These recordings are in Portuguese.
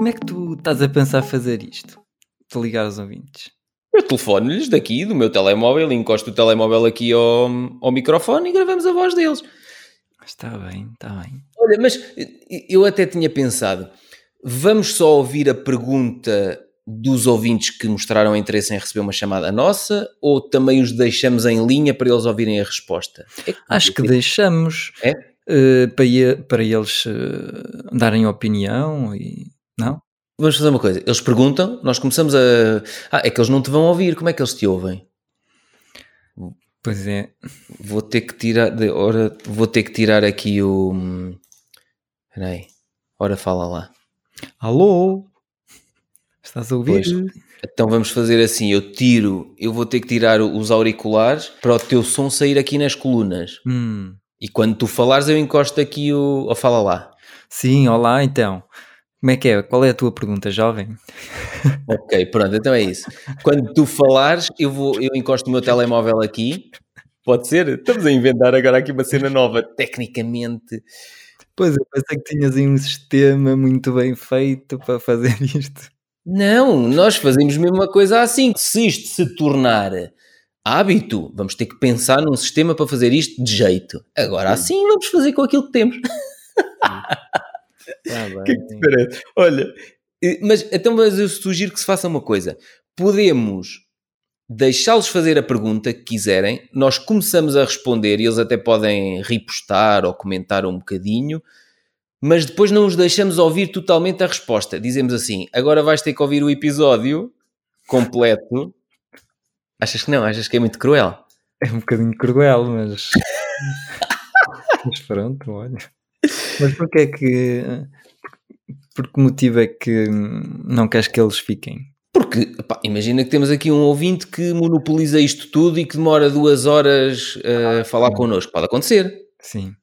Como é que tu estás a pensar fazer isto? De ligar aos ouvintes? Eu telefono-lhes daqui, do meu telemóvel, encosto o telemóvel aqui ao, ao microfone e gravamos a voz deles. Está bem, está bem. Olha, mas eu até tinha pensado, vamos só ouvir a pergunta dos ouvintes que mostraram interesse em receber uma chamada nossa ou também os deixamos em linha para eles ouvirem a resposta? É que Acho que deixamos é? uh, para, para eles uh, darem opinião e. Não? Vamos fazer uma coisa. Eles perguntam, nós começamos a. Ah, é que eles não te vão ouvir, como é que eles te ouvem? Pois é. Vou ter que tirar. De, ora, vou ter que tirar aqui o. Espera aí. Ora, fala lá. Alô? Estás a ouvir? Pois. Então vamos fazer assim: eu tiro, eu vou ter que tirar os auriculares para o teu som sair aqui nas colunas. Hum. E quando tu falares, eu encosto aqui o. Ou fala lá. Sim, olá então. Como é que é? Qual é a tua pergunta, jovem? Ok, pronto, então é isso. Quando tu falares, eu, vou, eu encosto o meu telemóvel aqui. Pode ser? Estamos a inventar agora aqui uma cena nova, tecnicamente. Pois, eu pensei que tinhas aí um sistema muito bem feito para fazer isto. Não, nós fazemos mesmo uma coisa assim. Se isto se tornar hábito, vamos ter que pensar num sistema para fazer isto de jeito. Agora assim vamos fazer com aquilo que temos. Tá que é que te parece? Olha, mas então mas eu sugiro que se faça uma coisa. Podemos deixá-los fazer a pergunta que quiserem, nós começamos a responder e eles até podem repostar ou comentar um bocadinho, mas depois não os deixamos ouvir totalmente a resposta. Dizemos assim: agora vais ter que ouvir o episódio completo. Achas que não? Achas que é muito cruel? É um bocadinho cruel, mas. mas pronto, olha. Mas porquê é que. Por que motivo é que não queres que eles fiquem? Porque, pá, imagina que temos aqui um ouvinte que monopoliza isto tudo e que demora duas horas a falar connosco. Pode acontecer. Sim.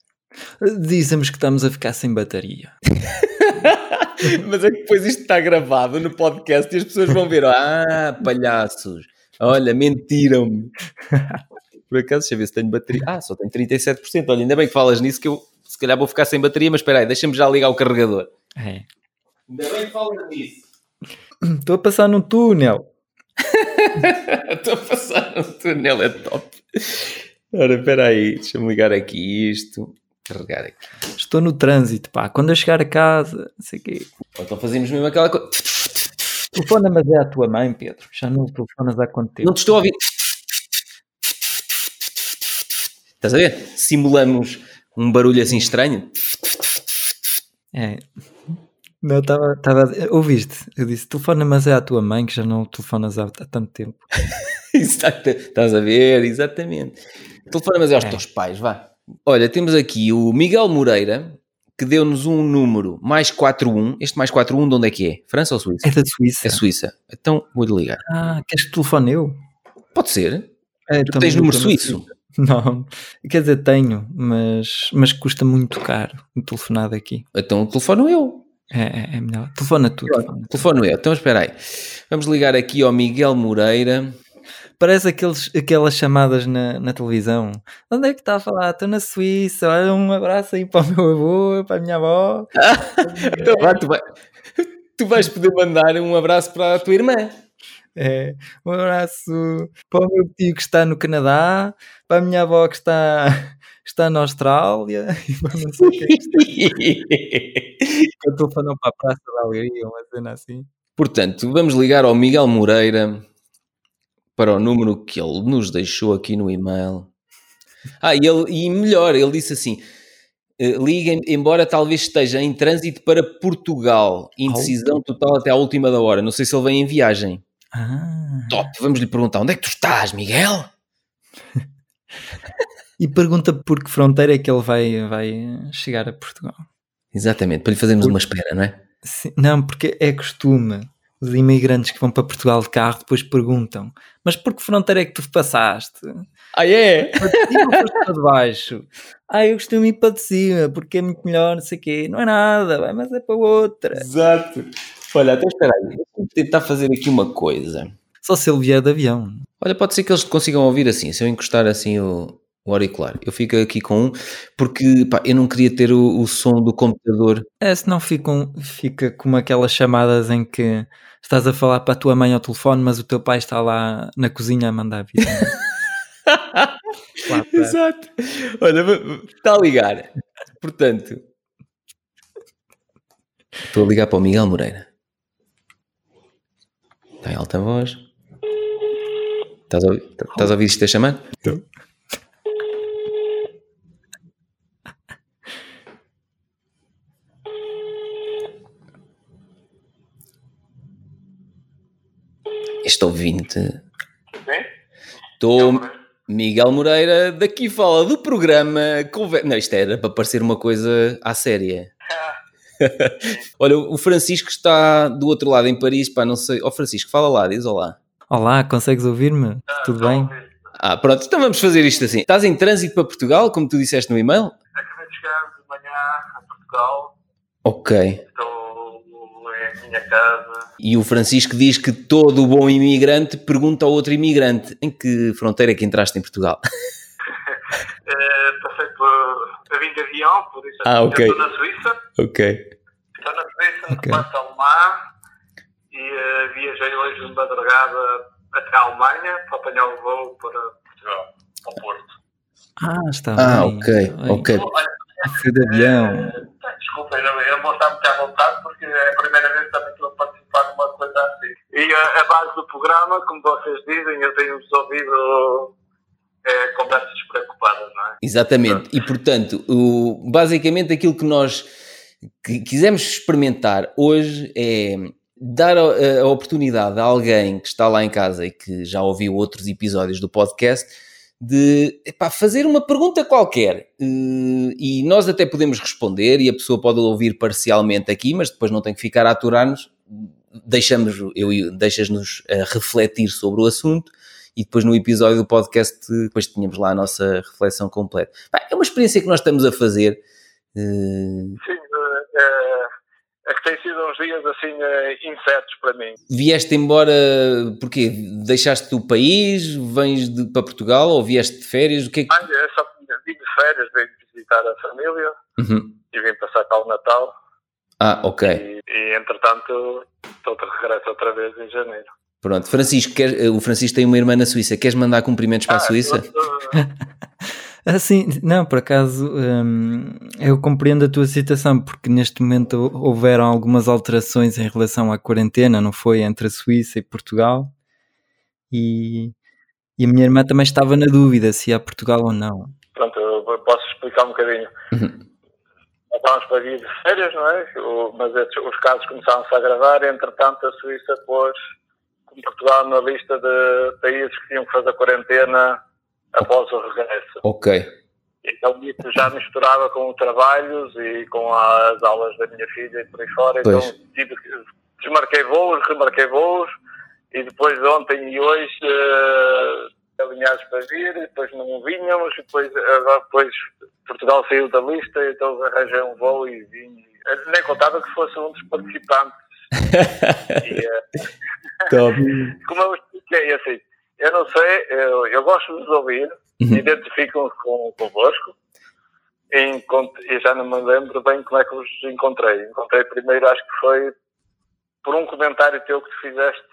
Dizemos que estamos a ficar sem bateria. Mas é que depois isto está gravado no podcast e as pessoas vão ver: ah, palhaços, olha, mentiram-me. Por acaso, deixa eu ver se tenho bateria. Ah, só tenho 37%. Olha, ainda bem que falas nisso que eu se calhar vou ficar sem bateria, mas espera aí, deixa-me já ligar o carregador. É. Ainda bem que falas nisso. Estou a passar num túnel. Estou a passar num túnel, é top. Ora, espera aí, deixa-me ligar aqui isto carregar aqui. Estou no trânsito, pá. Quando eu chegar a casa, não sei o quê. Então fazemos mesmo aquela coisa. Telefona, mas é a tua mãe, Pedro. Já não telefonas há quanto tempo? Não te estou a ouvir. Estás a ver? Simulamos um barulho assim estranho. É. Não, estava. Tava, ouviste? Eu disse: telefona, mas é a tua mãe que já não telefonas há, há tanto tempo. Exato. Estás a ver? Exatamente. Telefona, mas é aos é. teus pais, vá. Olha, temos aqui o Miguel Moreira, que deu-nos um número mais 41. Este mais 41 de onde é que é? França ou Suíça? É da Suíça. É Suíça. Então vou-lhe ligar. Ah, queres que telefone eu? Pode ser. É, tu tens número suíço? Não, quer dizer, tenho, mas, mas custa muito caro o telefonado aqui. Então telefono eu. É, é, é melhor. Telefona tu. Telefona. Telefono eu. Então espera aí. Vamos ligar aqui ao Miguel Moreira. Parece aqueles, aquelas chamadas na, na televisão. Onde é que está a falar? Estou na Suíça. Olha, um abraço aí para o meu avô, para a minha avó. então vai, tu, vai, tu vais poder mandar um abraço para a tua irmã. É, um abraço para o meu tio que está no Canadá, para a minha avó que está, está na Austrália e para não sei o que Eu estou falando para a Praça da Alegria, uma cena assim. Portanto, vamos ligar ao Miguel Moreira para o número que ele nos deixou aqui no e-mail. Ah, e, ele, e melhor, ele disse assim: eh, liga, embora talvez esteja em trânsito para Portugal, indecisão total até à última da hora. Não sei se ele vem em viagem. Ah. Top, vamos lhe perguntar: onde é que tu estás, Miguel? e pergunta por que fronteira é que ele vai, vai chegar a Portugal. Exatamente, para lhe fazermos por... uma espera, não é? Sim, não, porque é costume os imigrantes que vão para Portugal de carro depois perguntam: Mas por que fronteira é que tu passaste? Ah, é? Para cima ou para de baixo? Ah, eu costumo ir para de cima porque é muito melhor, não sei o quê. Não é nada, mas é para outra. Exato. Olha, até espera aí, deixa tentar fazer aqui uma coisa. Só se ele vier de avião. Olha, pode ser que eles consigam ouvir assim, se eu encostar assim o, O auricular. Eu fico aqui com um, porque pá, eu não queria ter o, o som do computador. É, senão fica, um, fica como aquelas chamadas em que estás a falar para a tua mãe ao telefone, mas o teu pai está lá na cozinha a mandar vir. Exato. Olha, está a ligar. Portanto, estou a ligar para o Miguel Moreira. Está em alta voz. Estás a, ouvir- estás a ouvir isto a chamar? Este ouvinte. Sim? Estou. Miguel Moreira, daqui fala do programa. Conver... Não, isto era para parecer uma coisa à séria. Olha, o Francisco está do outro lado em Paris, pá, não sei. Ó Francisco, fala lá, diz olá. Olá, consegues ouvir-me? Tudo bem? Ah, pronto, então vamos fazer isto assim. Estás em trânsito para Portugal, como tu disseste no e-mail? Acabei de chegar de manhã a Portugal. Ok. Estou em minha casa. E o Francisco diz que todo o bom imigrante pergunta ao outro imigrante em que fronteira é que entraste em Portugal. Eh, passei por. Eu vim de avião, por isso Ah, ok. eu estou na Suíça. ok. Estou na Suíça, Ok. no Passo Alemã. E eh, viajei hoje de madrugada até a Alemanha para apanhar o voo para Portugal, ao Porto. Ah, está Ah, bem. ok, bem. ok. Foi de avião. eh, desculpa, eu, eu vou estar muito à vontade porque é a primeira vez que também estou a participar de uma coisa assim. E a, a base do programa, como vocês dizem, eu tenho-vos ouvido eh, conversas despreocupadas, não é? Exatamente. E portanto, o, basicamente aquilo que nós que quisemos experimentar hoje é dar a, a oportunidade a alguém que está lá em casa e que já ouviu outros episódios do podcast de epá, fazer uma pergunta qualquer Eh, e nós até podemos responder e a pessoa pode ouvir parcialmente aqui, mas depois não tem que ficar a aturar-nos. Deixamos, eu, deixas-nos a refletir sobre o assunto e depois no episódio do podcast depois tínhamos lá a nossa reflexão completa. É uma experiência que nós estamos a fazer. eh, Sim, eh, é que tem sido uns dias assim insetos para mim. vieste embora, porquê? Deixaste o país, vens de- para Portugal ou vieste de férias? O que é que... Ah, eu só vim de férias, vim visitar a família Uhum. e vim passar cá o Natal. Ah, ok. E, e entretanto, estou de regresso outra vez em janeiro. Pronto. Francisco, quer- eh, o Francisco tem uma irmã na Suíça. Queres mandar cumprimentos para a Suíça? Assim, não, por acaso, hum, eu compreendo a tua situação, porque neste momento houveram algumas alterações em relação à quarentena, não foi? Entre a Suíça e Portugal. E, e a minha irmã também estava na dúvida se ia a Portugal ou não. Pronto, eu posso explicar um bocadinho. Uhum. Estávamos para vir de férias, não é? O- mas esses- os casos começaram-se a agravar, entretanto a Suíça pôs Portugal na lista de países que tinham que fazer quarentena após o regresso. Ok. Então isso já misturava com trabalhos e com as aulas da minha filha e por aí fora. Pois. Então tive que, desmarquei voos, remarquei voos e depois ontem e hoje eh, alinhados para vir, e depois não vinhamos, e depois, depois Portugal saiu da lista, então arranjei um voo e vim. Nem contava que fosse um dos participantes. E, eh, Top. como eu expliquei, assim, eu não sei, eu, eu gosto de vos ouvir, Uhum. identifico-me com, convosco, e, e já não me lembro bem como é que vos encontrei. Encontrei primeiro, acho que foi por um comentário teu que tu fizeste,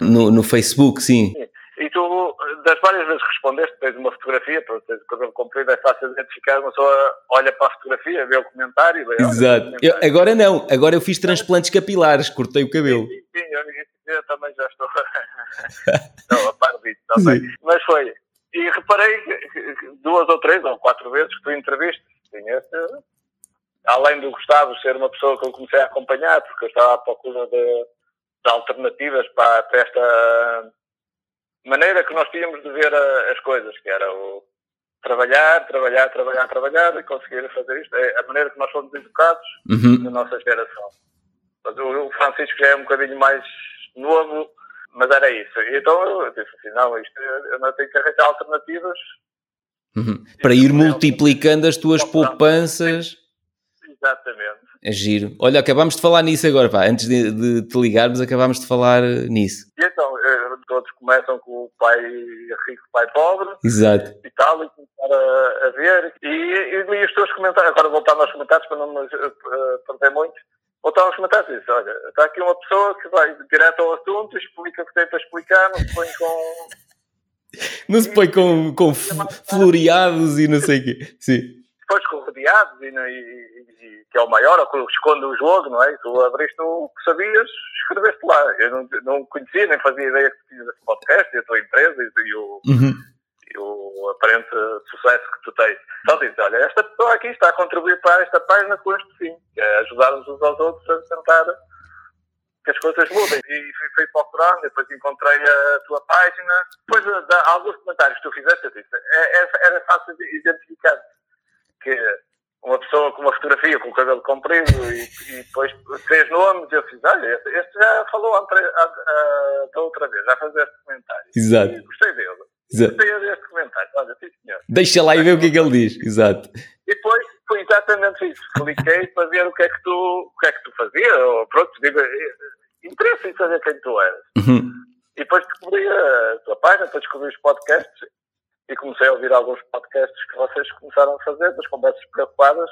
No, no Facebook, sim. E tu, das várias vezes que respondeste, tens uma fotografia, teres o cabelo comprido, é fácil de identificar, uma pessoa olha para a fotografia, vê o comentário, vê, Exato. Eu- agora não. Agora eu fiz transplantes capilares, cortei o cabelo. Sim, sim, eu, eu também já estou, estou a par disso também. Mas foi. E reparei duas ou três ou quatro vezes que tu entrevistas. Além do Gustavo ser uma pessoa que eu comecei a acompanhar, porque eu estava à procura de, de alternativas para, para esta maneira que nós tínhamos de ver a- as coisas, que era o trabalhar, trabalhar, trabalhar, trabalhar e conseguir fazer isto. É a maneira que nós fomos educados Uhum. da nossa geração. Mas o Francisco já é um bocadinho mais novo, mas era isso. E então eu disse assim, não, isto, eu não tenho que arranjar alternativas. Uhum. Para ir multiplicando as tuas poupanças. Exatamente. É giro. Olha, acabámos de falar nisso agora, pá. Antes de, de te ligarmos, acabámos de falar eh, nisso. E então, todos começam com o pai rico, pai pobre Exato. e tal, e começaram a, a ver e, e li os teus comentários. Agora voltando aos comentários para não me uh, perder muito. Voltando aos comentários e disse, olha, está aqui uma pessoa que vai direto ao assunto, explica o que tem para explicar, não se põe com... Não se põe com, com floreados e não sei o quê. Sim. Depois com rodeados e, e, e, que é o maior, ou que esconde o jogo, não é? E tu abriste o que sabias, escreveste lá. Eu não, não conhecia, nem fazia ideia que tinhas esse podcast e a tua empresa e, e o... Uhum e o aparente sucesso que tu tens. Então dizes, olha, esta pessoa aqui está a contribuir para esta página com este fim, que é ajudar-nos uns aos outros a tentar que as coisas mudem. E fui, fui procurando, depois encontrei a tua página. Depois de, de, alguns comentários que tu fizeste, eu disse, é, é, era fácil de identificar que uma pessoa com uma fotografia com o cabelo comprido e, e depois três nomes, eu fiz, olha, este, este já falou da outra vez, já fazia este comentário. Exato. E gostei dele. Exato. Gostei deste comentário, olha, sim senhor. Deixa lá e vê o que é que ele diz, exato. E depois foi exatamente isso. Cliquei para ver o que é que tu, o que é que tu fazias, ou pronto, digo, interesse em saber quem tu eras. Uhum. E depois descobri a tua página, depois descobri os podcasts e comecei a ouvir alguns podcasts que vocês começaram a fazer, das conversas preocupadas,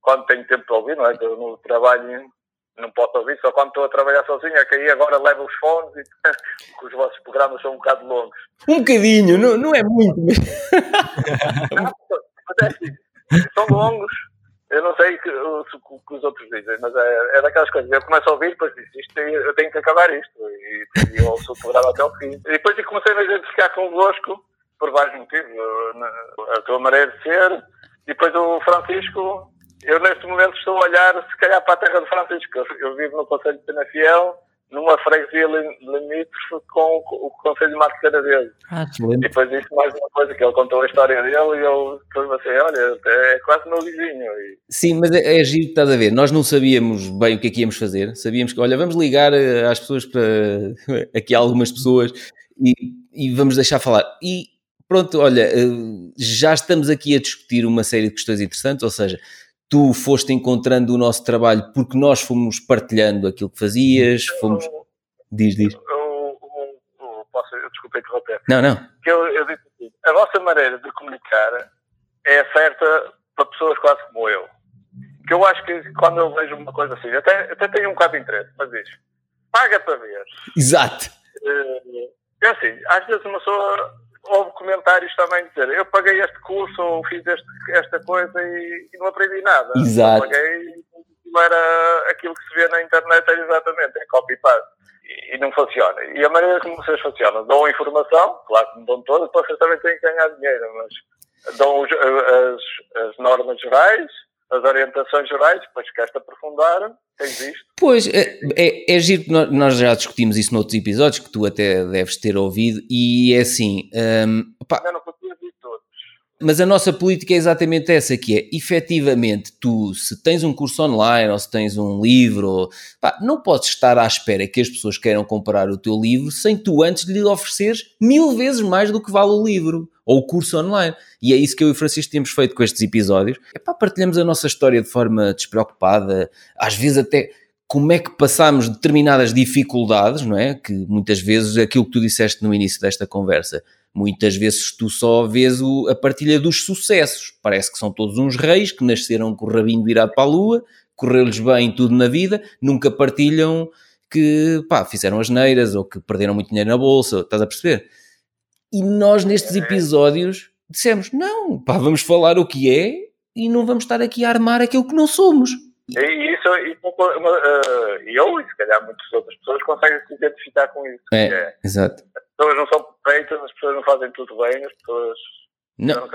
quando tenho tempo para ouvir, não é? Eu no trabalho não posso ouvir, só quando estou a trabalhar sozinho, é que aí agora levo os fones e os vossos programas são um bocado longos. Um bocadinho, não, não é muito. não, mas é assim, são longos, eu não sei o que, que, que, os outros dizem, mas é, é daquelas coisas. Eu começo a ouvir, depois digo, isto, eu tenho que acabar isto. E, e eu ouço o programa até ao fim. E depois comecei a identificar convosco por vários motivos. A tua maneira de ser. E depois o Francisco, eu neste momento estou a olhar, se calhar, para a terra do Francisco. Eu vivo no Conselho de Penafiel numa freguesia limítrofe com o Conselho de Marco Caradeiro. Ah, e depois disse mais uma coisa, que ele contou a história dele e eu depois assim, olha, é quase meu vizinho. E... Sim, mas é, é giro, estás a ver, nós não sabíamos bem o que é que íamos fazer, sabíamos que, olha, vamos ligar eh, às pessoas para, aqui há algumas pessoas e, e vamos deixar falar. E pronto, olha, eh, já estamos aqui a discutir uma série de questões interessantes, ou seja, tu foste encontrando o nosso trabalho porque nós fomos partilhando aquilo que fazias, fomos... Diz, diz. Eu, eu, eu, posso, eu desculpa interromper. Não, não. Eu, eu disse assim, a vossa maneira de comunicar é certa para pessoas quase como eu. Que eu acho que quando eu vejo uma coisa assim, até, até tenho um bocado de interesse, mas diz, paga para ver. Exato. É assim, às vezes uma pessoa houve comentários também dizer eu paguei este curso ou fiz este, esta coisa e, e, não aprendi nada. Exato. Eu paguei não era aquilo que se vê na internet, é exatamente, é copy-paste. E, e, não funciona. E a maneira como vocês funcionam, dão informação, claro que não dão todas, vocês também têm que ganhar dinheiro, mas dão os, as, as normas gerais, as orientações gerais, depois queres-te aprofundar, tens isto. Pois, é, é, é giro que nós já discutimos isso noutros episódios, que tu até deves ter ouvido, e é assim... Um, opa, não todos. Mas a nossa política é exatamente essa, que é, efetivamente, tu, se tens um curso online, ou se tens um livro, pá, não podes estar à espera que as pessoas queiram comprar o teu livro sem tu antes lhe ofereceres mil vezes mais do que vale o livro ou o curso online. E é isso que eu e o Francisco temos feito com estes episódios. É pá, partilhamos a nossa história de forma despreocupada, às vezes até como é que passamos determinadas dificuldades, não é? Que muitas vezes aquilo que tu disseste no início desta conversa, muitas vezes tu só vês o, a partilha dos sucessos. Parece que são todos uns reis que nasceram com o rabinho virado para a lua, correu-lhes bem tudo na vida, nunca partilham que pá, fizeram as neiras ou que perderam muito dinheiro na bolsa, estás a perceber? E nós nestes episódios dissemos: não, pá, vamos falar o que é e não vamos estar aqui a armar aquilo que não somos. E isso, e uh, eu e se calhar muitas outras pessoas conseguem se identificar com isso. É, é, exato. As pessoas não são perfeitas, as pessoas não fazem tudo bem, as pessoas não.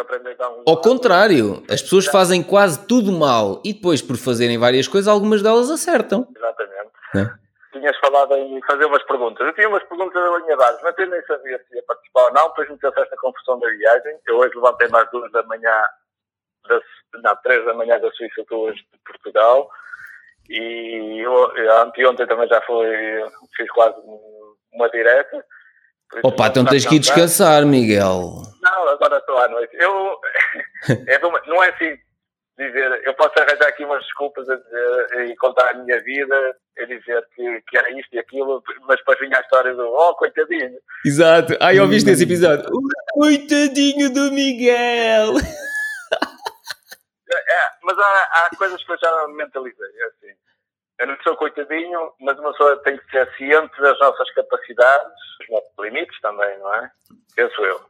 Ao contrário, as pessoas fazem quase tudo mal e depois, por fazerem várias coisas, algumas delas acertam. Exatamente. É. Tinhas falado em fazer umas perguntas. Eu tinha umas perguntas alinhavadas, mas eu nem sabia se ia participar ou não. Depois me fez esta confusão da viagem. Eu hoje levantei mais duas da manhã, das, não, três da manhã da Suíça, duas de Portugal. E eu, anteontem também já foi, fiz quase uma direta. Opa, então tens que ir descansar, Miguel. Não, agora estou à noite. Eu, é uma, não é assim dizer, eu posso arranjar aqui umas desculpas a dizer, e contar a minha vida, a dizer que, que era isto e aquilo, mas depois vinha a história do, oh, coitadinho. Exato. Ai, ouviste esse episódio? O coitadinho do Miguel. É, mas há, há coisas que eu já mentalizei, é assim. Eu não sou coitadinho, mas uma pessoa tem que ser ciente das nossas capacidades, dos nossos limites também, não é? Penso eu.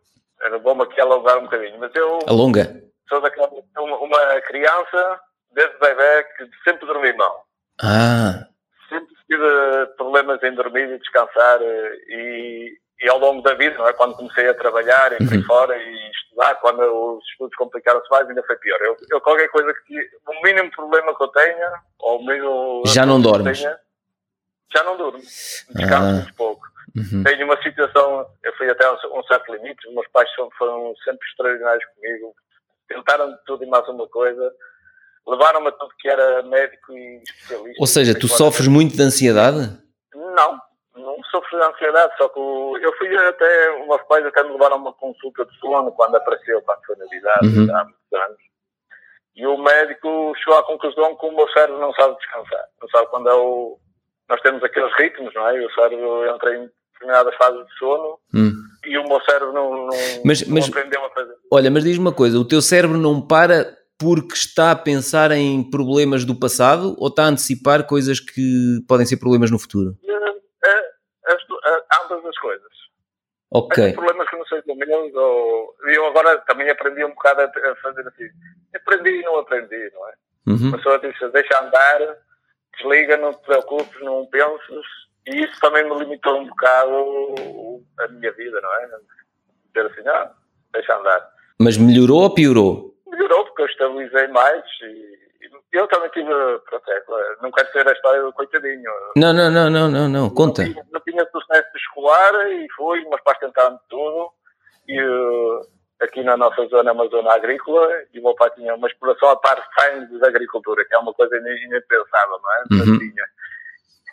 Era bom aqui alongar um bocadinho, mas eu Alonga. sou daquela, uma, uma criança, desde bebê, que sempre dormi mal. Ah, Sempre tive problemas em dormir e descansar eh, e, e ao longo da vida, não é? Quando comecei a trabalhar e por Uhum. fora e estudar, quando os estudos complicaram-se mais, ainda foi pior. Eu, eu qualquer coisa que, o mínimo problema que eu tenha, ou o mínimo... Já não dormes? tenha, já não durmo. Descanso Ah. muito pouco. uhum. Tenho uma situação, eu fui até um certo limite, os meus pais foram sempre extraordinários comigo, tentaram de tudo e mais uma coisa, levaram-me a tudo que era médico e especialista. Ou seja, tu Sei sofres muito de ansiedade? Não, não sofro de ansiedade, só que eu fui até, os meus pais até me levaram a uma consulta de sono quando apareceu, quando foi na idade, Uhum. há muitos anos. E o médico chegou à conclusão que o meu cérebro não sabe descansar. Não sabe quando é o... Nós temos aqueles ritmos, não é? E o cérebro entra em determinadas fases de sono Hum. e o meu cérebro não, não, Mas- não mas- aprendeu a fazer. Olha, mas diz-me uma coisa: o teu cérebro não para porque está a pensar em problemas do passado ou está a antecipar coisas que podem ser problemas no futuro? É, é, as du- é, ambas as coisas. Ok. Problemas que não sejam meus, ou eu agora também aprendi um bocado a, fazer assim. Aprendi e não aprendi, não é? Uhum. A pessoa diz, deixa andar, desliga, não te preocupes, não penses. E isso também me limitou um bocado a minha vida, não é? Dizer assim, ah, deixa andar. Mas melhorou ou piorou? Melhorou porque eu estabilizei mais e eu também tive, pronto, é, não quero ser a história do coitadinho. Não, não, não, não, não, não. Conta. Não tinha, não tinha sucesso escolar e fui, meus pais tentaram de tudo. E eh, aqui na nossa zona é uma zona agrícola e o meu pai tinha uma exploração a part-time de agricultura, que é uma coisa inimpensável, não é? Mas Uhum. tinha.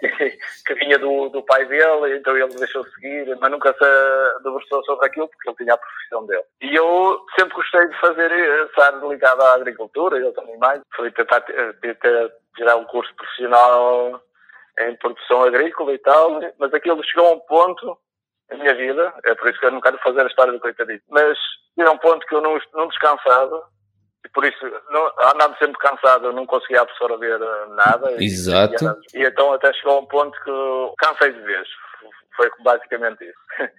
que vinha do, do pai dele, então ele deixou seguir, mas nunca se debruçou sobre aquilo porque ele tinha a profissão dele. E eu sempre gostei de fazer, eh, estar ligado à agricultura, eu também mais. Fui tentar eh, tentar tirar um curso profissional em produção agrícola e tal, mas aquilo chegou a um ponto na minha vida, é por isso que eu não quero fazer a história do coitadinho, mas chegou a um ponto que eu não, não descansava, por isso, não, andando sempre cansado, não conseguia absorver eh, nada. E- Exato. E, então até chegou a um ponto que cansei de vez, foi basicamente isso.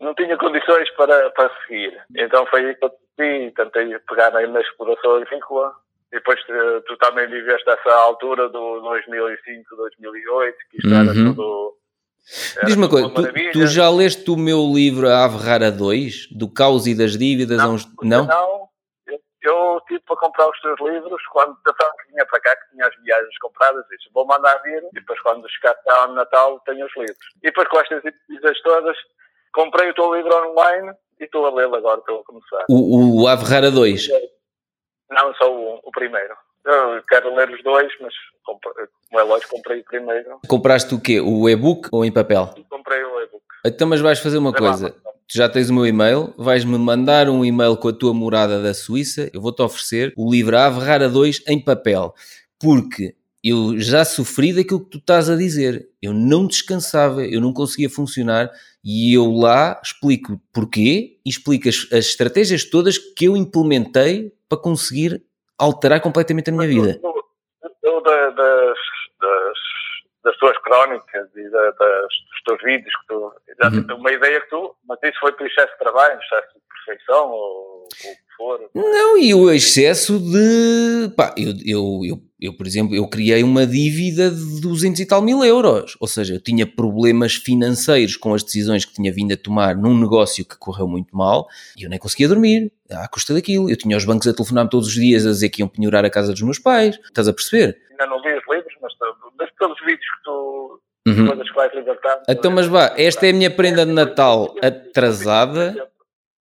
Não tinha condições para, para seguir. Então foi aí que eu decidi, tentei pegar na, exploração agrícola, e depois eh, tu também viveste essa altura do 2005, 2008, que isto era Uhum. tudo. era Diz-me uma tudo coisa: tu, tu já leste o meu livro A Ave Rara 2, do Caos e das Dívidas? há uns... Não? Não, eu, tive para comprar os teus livros quando pensava que vinha para cá, que tinha as viagens compradas, disse, vou mandar vir, e depois quando chegar cá no Natal tenho os livros. E depois com estas coisas todas, comprei o teu livro online e estou a lê-lo agora, estou a começar. O, o Ave Rara 2. Não só o, o primeiro. Eu quero ler os dois, mas como é lógico, comprei o primeiro. Compraste o quê? O e-book ou em papel? Comprei o e-book. Então, mas vais fazer uma É lá. Tu já tens o meu e-mail, vais-me mandar um e-mail com a tua morada da Suíça, eu vou-te oferecer o livro Ave Rara 2 em papel, porque eu já sofri daquilo que tu estás a dizer. Eu não descansava, eu não conseguia funcionar e eu lá explico porquê e explico as, as estratégias todas que eu implementei para conseguir alterar completamente a minha vida. Eu, eu da- das, das, das tuas crónicas e da- das, dos teus vídeos que tu já Uhum. tive uma ideia que tu, mas isso foi por excesso de trabalho, excesso de perfeição ou, ou o que for. Não, e o excesso de. Pá, eu, eu, eu, eu, por exemplo, eu criei uma dívida de 200 e tal mil euros. Ou seja, eu tinha problemas financeiros com as decisões que tinha vindo a tomar num negócio que correu muito mal e eu nem conseguia dormir à custa daquilo. Eu tinha os bancos a telefonar-me todos os dias a dizer que iam penhorar a casa dos meus pais. Estás a perceber? Ainda não li os vídeos que tu, Uhum. coisas que vais libertar. Então, mas vá, esta é a minha prenda de Natal atrasada.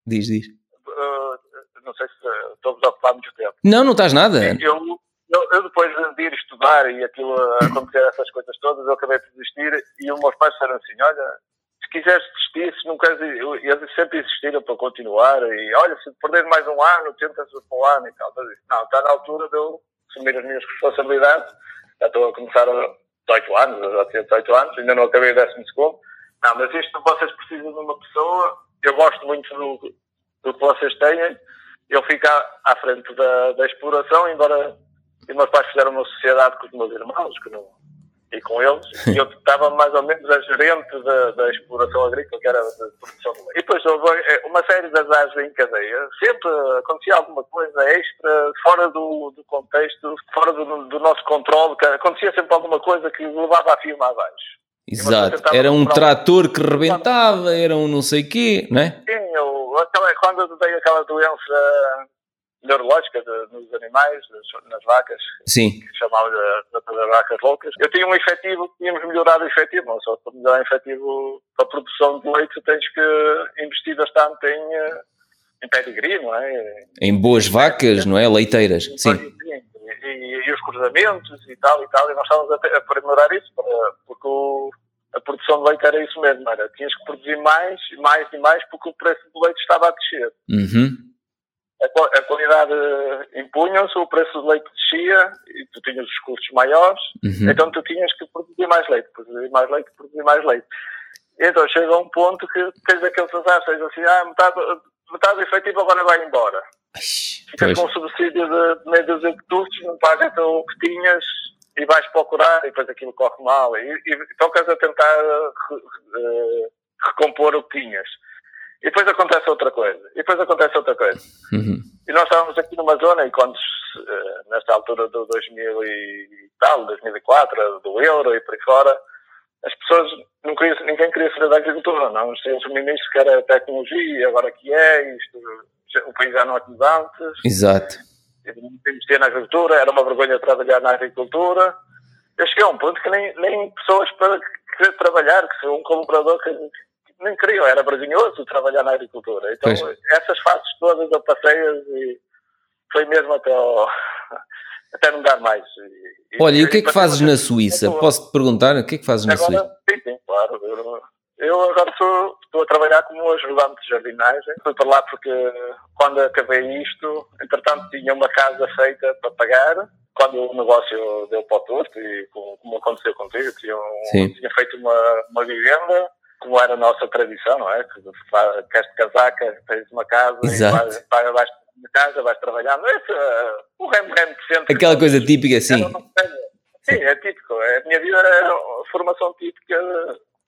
Diz, diz. Uh, não sei se uh, estou-vos a ocupar muito tempo. Não, não estás nada. Eu, eu, eu depois de ir estudar e aquilo a acontecer essas coisas todas, eu acabei por desistir e os meus pais disseram assim, olha, quiseres desistir, se não queres, eles sempre insistiram para continuar e olha, se perder mais um ano, tentas para o ano e tal. Não, está na altura de eu assumir as minhas responsabilidades. Já estou a começar a 18 anos, já tinha 18 anos, ainda não acabei o décimo segundo. Não, mas isto vocês precisam de uma pessoa, eu gosto muito do, do que vocês têm, eu fico à, à frente da, da exploração, embora os meus pais fizeram uma sociedade com os meus irmãos, que não, e com eles, e eu estava mais ou menos a gerente da, da exploração agrícola, que era de produção de leite. E depois houve eh, uma série de azares em cadeia. Sempre acontecia alguma coisa extra, fora do, do contexto, fora do, do nosso controle, acontecia sempre alguma coisa que levava a firma abaixo. Exato, era um trator que rebentava, era um não sei quê, não é? Sim, eu, quando eu dei aquela doença neurológica de, nos animais, nas vacas, Sim. que chamavam de, de vacas loucas. Eu tinha um efetivo, tínhamos melhorado o efetivo, não só para melhorar o efetivo para a produção de leite, tens que investir bastante em, eh, em pedigree, não é? Em boas vacas, não é? Leiteiras, sim. sim. E, e, os cruzamentos e tal e tal, e nós estávamos a, a aprimorar isso, para, porque o, a produção de leite era isso mesmo, era, tinhas que produzir mais, mais e mais, porque o preço do leite estava a descer. Uhum a, qualidade impunha-se, o preço do leite descia e tu tinhas os custos maiores, uhum. então tu tinhas que produzir mais leite, produzir mais leite, produzir mais leite. Então chega a um ponto que tens aqueles azares, tens assim, ah, metade, metade do efetivo agora vai embora. Ficas com um subsídio de, meio dos executos, não pagas o que tinhas e vais procurar e depois aquilo corre mal e, e tocas a tentar uh, recompor o que tinhas. E depois acontece outra coisa. E depois acontece outra coisa. Uhum. E nós estávamos aqui numa zona, e quando, eh, nesta altura do 2000 e tal, 2004, do euro e por aí fora, as pessoas, não queriam, ninguém queria saber da agricultura, não. O ministro que era tecnologia, agora que é, isto, o país já não é como antes. Exato. Investir na agricultura, era uma vergonha trabalhar na agricultura. Eu cheguei a um ponto que nem, nem pessoas para querer trabalhar, que são um colaborador que nem queriam, era vergonhoso trabalhar na agricultura. Então, pois. essas fases todas eu passei e foi mesmo até, ao, até não dar mais. E, Olha, e, e o que é que fazes na Suíça? Posso-te perguntar o que é que fazes agora, na Suíça? Sim, sim, claro. Eu, eu agora estou, estou a trabalhar como ajudante de jardinagem. Fui para lá porque quando acabei isto, entretanto tinha uma casa feita para pagar. Quando o negócio deu para o torto, e como, como aconteceu contigo, tinha, um, tinha feito uma, uma vivenda como era a nossa tradição, não é? Que queres de casaca, tens uma casa, Exato. e vais, vais de casa, vais trabalhar. Não é uh, o remo-remo de sempre. Aquela coisa típica, sim. Sim, é típico. A minha vida era a formação típica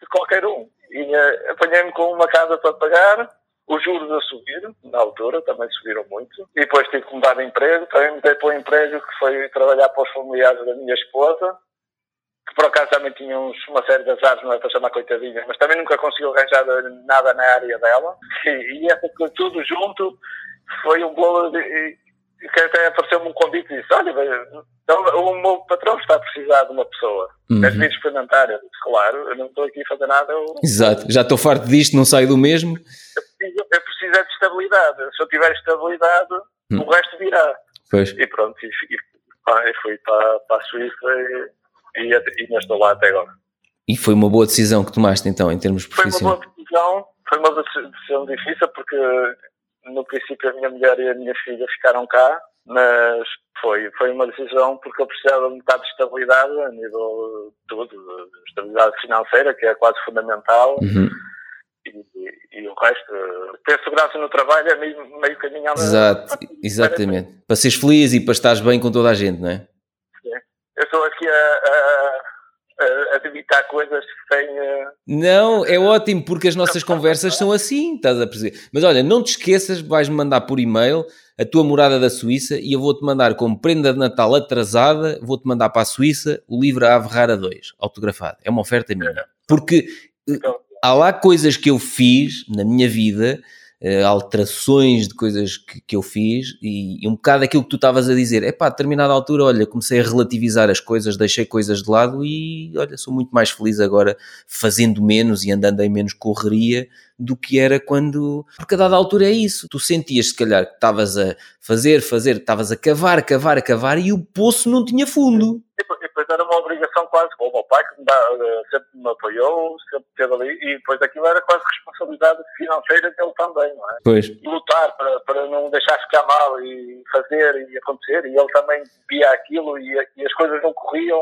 de qualquer um. E uh, apanhei-me com uma casa para pagar, os juros a subir, na altura, também subiram muito. E depois tive que mudar de emprego. Também mudei para um emprego que foi trabalhar para os familiares da minha esposa que por acaso também tinha uns, uma série de azares, não é para chamar coitadinha, mas também nunca conseguiu arranjar nada na área dela. E, e essa tudo junto foi um bolo de, que até apareceu-me um convite e disse, olha, então, o meu patrão está a precisar de uma pessoa. Uhum. Queres vir experimentar? Eu disse, claro, eu não estou aqui a fazer nada. Eu... Exato, já estou farto disto, não saio do mesmo. Eu preciso, eu preciso é de estabilidade. Se eu tiver estabilidade, uhum. o resto virá. Pois. E pronto, e, e, e fui para, para a Suíça e e, ainda estou lá até agora. E foi uma boa decisão que tomaste então, em termos profissionais? Foi uma boa decisão, foi uma decisão difícil porque no princípio a minha mulher e a minha filha ficaram cá, mas foi, foi uma decisão porque eu precisava de um bocado de estabilidade a nível de tudo, de estabilidade financeira, que é quase fundamental. Uhum. E, e, o resto, ter segurança no trabalho é meio, meio caminho Exato, exatamente. Para seres feliz e para estares bem com toda a gente, não é? eu estou aqui a, a, a debitar coisas sem. Não, é ótimo, porque as nossas conversas são assim, estás a perceber. Mas olha, não te esqueças, vais-me mandar por e-mail a tua morada da Suíça e eu vou-te mandar como prenda de Natal atrasada, vou-te mandar para a Suíça o livro Ave Rara 2, autografado. É uma oferta minha. Porque então, há lá coisas que eu fiz na minha vida uh, alterações de coisas que, que eu fiz e, e, um bocado aquilo que tu estavas a dizer. É pá, a determinada altura, olha, comecei a relativizar as coisas, deixei coisas de lado e olha, sou muito mais feliz agora fazendo menos e andando em menos correria do que era quando. Porque a dada altura é isso. Tu sentias, se calhar, que estavas a fazer, fazer, estavas a cavar, cavar, cavar e o poço não tinha fundo. E depois era uma obrigação quase com o meu pai, que me dá, eh, sempre me apoiou, sempre esteve ali, e depois aquilo era quase responsabilidade financeira dele também, não é? Pois. Lutar para, para não deixar ficar mal e fazer e acontecer, e ele também via aquilo e, e as coisas não corriam.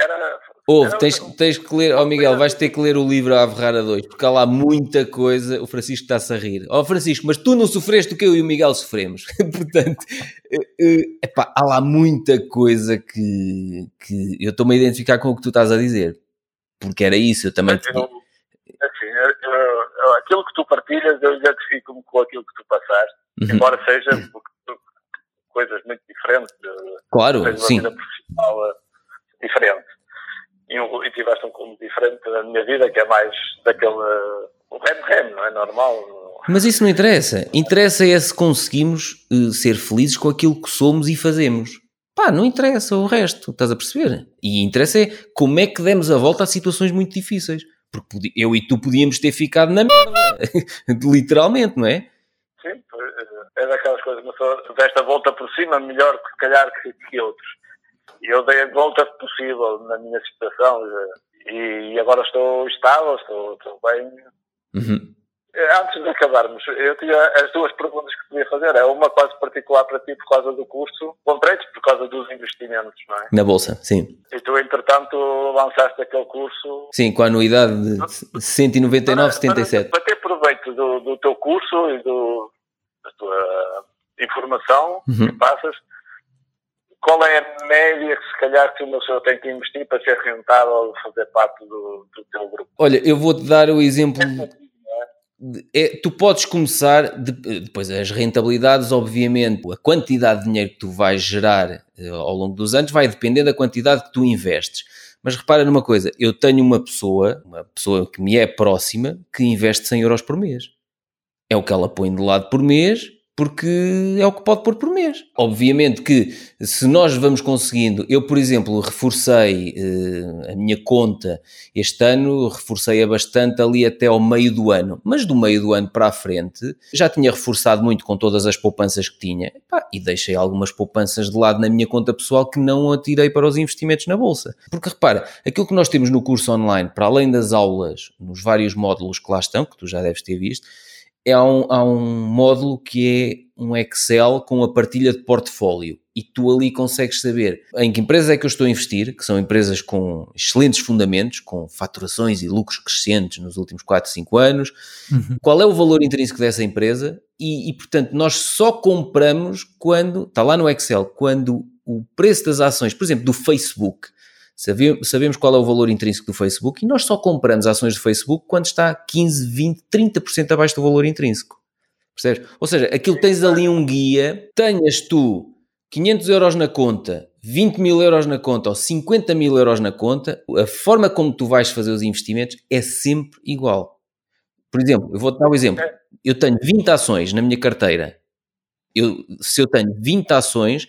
Era. Ouve, era- tens, tens que ler, ó Miguel, vais ter que ler o livro A Ferrara 2, porque há lá muita coisa. O Francisco está-se a rir. Ó Francisco, mas tu não sofreste o que eu e o Miguel sofremos. Portanto, eh, eh, epá, há lá muita coisa que, que eu estou-me a identificar com o que tu estás a dizer. Porque era isso, eu também. Eu, assim, eu- eu- aquilo que tu partilhas, eu identifico-me com aquilo que tu passaste, Uhum. embora seja coisas muito diferentes, eh, Claro, tens uma sim. vida profissional diferente. E, tiveste um clube diferente da minha vida, que é mais daquele. o rem-rem, não é normal? Mas isso não interessa. Interessa é se conseguimos eh, ser felizes com aquilo que somos e fazemos. Pá, não interessa o resto, estás a perceber? E interessa é como é que demos a volta a situações muito difíceis. Porque eu e tu podíamos ter ficado na merda. Literalmente, não é? Sim, eh, é daquelas coisas, mas desta volta por cima, melhor que se calhar que, que outros. E eu dei a volta possível na minha situação e, e agora estou estável, estou, estou bem. Uhum. Eh, Antes de acabarmos, eu tinha as duas perguntas que podia fazer. É uma quase particular para ti por causa do curso, comprei-te por causa dos investimentos, não é? Na bolsa, sim. E tu, entretanto, lançaste aquele curso. Sim, com a anuidade de 199,77. Para, para ter proveito do, do teu curso e do, da tua informação Uhum. que passas, qual é a média que se calhar que uma pessoa tem que investir para ser rentável fazer parte do, do teu grupo? Olha, eu vou-te dar o exemplo. É, tu podes começar, de- depois as rentabilidades, obviamente, a quantidade de dinheiro que tu vais gerar eh, ao longo dos anos vai depender da quantidade que tu investes. Mas repara numa coisa, eu tenho uma pessoa, uma pessoa que me é próxima, que investe 100 euros por mês. É o que ela põe de lado por mês, porque é o que pode pôr por mês. Obviamente que se nós vamos conseguindo, eu por exemplo reforcei eh, a minha conta este ano, reforcei-a bastante ali até ao meio do ano, mas do meio do ano para a frente já tinha reforçado muito com todas as poupanças que tinha e deixei algumas poupanças de lado na minha conta pessoal que não atirei para os investimentos na bolsa. Porque repara, aquilo que nós temos no curso online, para além das aulas, nos vários módulos que lá estão, que tu já deves ter visto, é há um, há um módulo que é um Excel com a partilha de portfólio. E tu ali consegues saber em que empresas é que eu estou a investir, que são empresas com excelentes fundamentos, com faturações e lucros crescentes nos últimos 4, 5 anos, Uhum. qual é o valor intrínseco dessa empresa? E, e, portanto, nós só compramos quando, está lá no Excel, quando o preço das ações, por exemplo, do Facebook, sabemos qual é o valor intrínseco do Facebook e nós só compramos ações do Facebook quando está 15, 20, 30% abaixo do valor intrínseco. Percebes? Ou seja, aquilo tens ali um guia, tenhas tu 500 euros na conta, 20 mil euros na conta ou 50 mil euros na conta, a forma como tu vais fazer os investimentos é sempre igual. Por exemplo, eu vou-te dar um exemplo. Eu tenho 20 ações na minha carteira. Eu, se eu tenho 20 ações,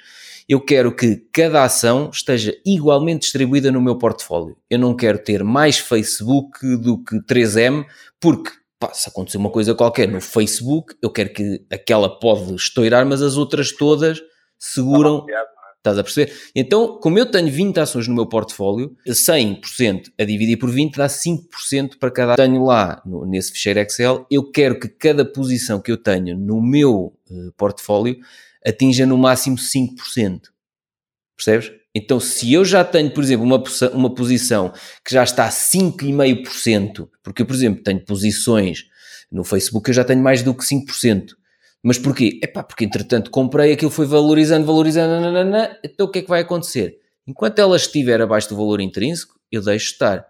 eu quero que cada ação esteja igualmente distribuída no meu portfólio. Eu não quero ter mais Facebook do que 3M, porque pá, se acontecer uma coisa qualquer no Facebook, eu quero que aquela pode estourar, mas as outras todas seguram Estás a perceber? Então, como eu tenho 20 ações no meu portfólio, 100% a dividir por 20 dá 5% para cada. Tenho lá no- nesse ficheiro Excel, eu quero que cada posição que eu tenho no meu eh, portfólio atinja no máximo 5%. Percebes? Então, se eu já tenho, por exemplo, uma, uma posição que já está a 5,5%, porque eu, por exemplo, tenho posições no Facebook, eu já tenho mais do que 5%. Mas porquê? Epá, porque entretanto comprei, aquilo foi valorizando, valorizando, nananana, então o que é que vai acontecer? Enquanto ela estiver abaixo do valor intrínseco, eu deixo estar.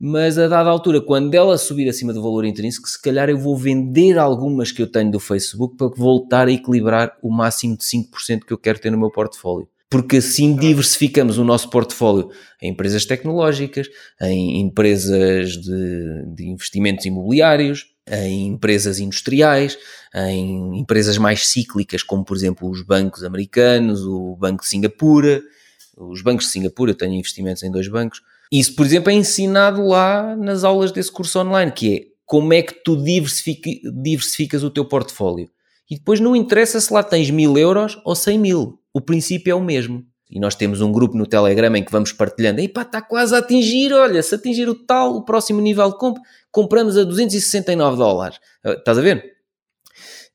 Mas a dada altura, quando ela subir acima do valor intrínseco, se calhar eu vou vender algumas que eu tenho do Facebook para voltar a equilibrar o máximo de 5% que eu quero ter no meu portfólio. Porque assim diversificamos o nosso portfólio em empresas tecnológicas, em empresas de, de investimentos imobiliários, em empresas industriais, em empresas mais cíclicas, como por exemplo os bancos americanos, o Banco de Singapura, os bancos de Singapura, eu tenho investimentos em dois bancos. Isso, por exemplo, é ensinado lá nas aulas desse curso online, que é como é que tu diversifica, diversificas o teu portfólio. E depois não interessa se lá tens mil euros ou cem mil, o princípio é o mesmo. e nós temos um grupo no Telegram em que vamos partilhando, e pá, está quase a atingir, olha, se atingir o tal, o próximo nível de compra, compramos a 269 dólares. Uh, estás a ver?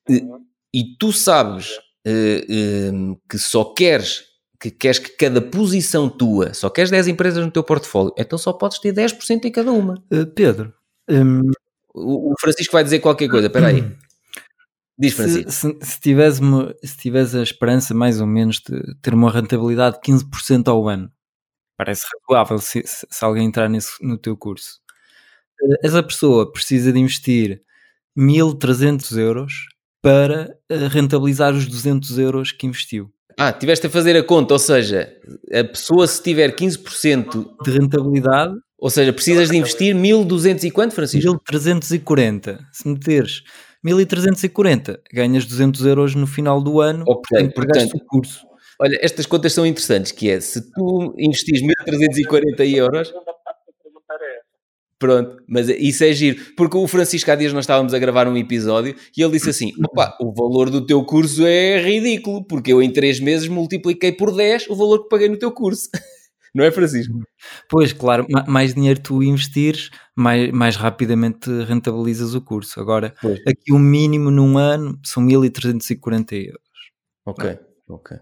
Uhum. E tu sabes uh, que só queres que queres que cada posição tua, só queres 10 empresas no teu portfólio, então só podes ter 10% em cada uma. Uh, Pedro, um... o, o, Francisco vai dizer qualquer coisa, espera aí. Diz, Francisco. Se, se, se, tiveres uma, se tiveres a esperança, mais ou menos, de ter uma rentabilidade de 15% ao ano, parece razoável se, se alguém entrar nesse, no teu curso. Eh, essa pessoa precisa de investir 1300 euros para eh, rentabilizar os 200 euros que investiu. Ah, tiveste a fazer a conta, ou seja, a pessoa se tiver 15% de rentabilidade, ou seja, precisas de investir 1200 e quanto, Francisco? 1340. Se meteres 1340, ganhas 200 euros no final do ano, okay, portanto, o curso. Olha, estas contas são interessantes, que é, se tu investis 1340 euros... Pronto, mas isso é giro, porque o Francisco há dias nós estávamos a gravar um episódio e ele disse assim: opa, o valor do teu curso é ridículo, porque eu em 3 meses multipliquei por 10 o valor que paguei no teu curso. Não é, Francisco? Pois, claro, mais dinheiro tu investires, mais, mais rapidamente rentabilizas o curso. Agora, pois. aqui o mínimo num ano são 1340 euros. Ok, ok.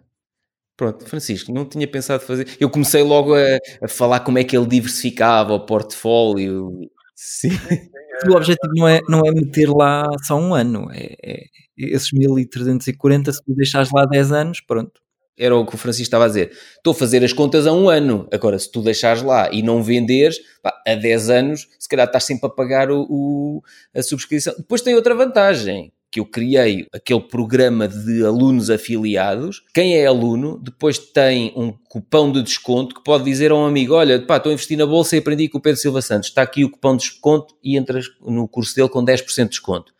Pronto, Francisco, não tinha pensado fazer. Eu comecei logo a, a falar como é que ele diversificava o portfólio. Sim. O objetivo não é, não é meter lá só um ano, é, é esses 1340, se tu deixares lá 10 anos, pronto. Era o que o Francisco estava a dizer. Estou a fazer as contas a um ano. Agora, se tu deixares lá e não venderes, pá, a 10 anos, se calhar estás sempre a pagar o, o, a subscrição. Depois tem outra vantagem, que eu criei aquele programa de alunos afiliados. Quem é aluno depois tem um cupão de desconto que pode dizer a um amigo: Olha, pá, estou a investir na bolsa e aprendi com o Pedro Silva Santos. Está aqui o cupão de desconto e entras no curso dele com 10% de desconto.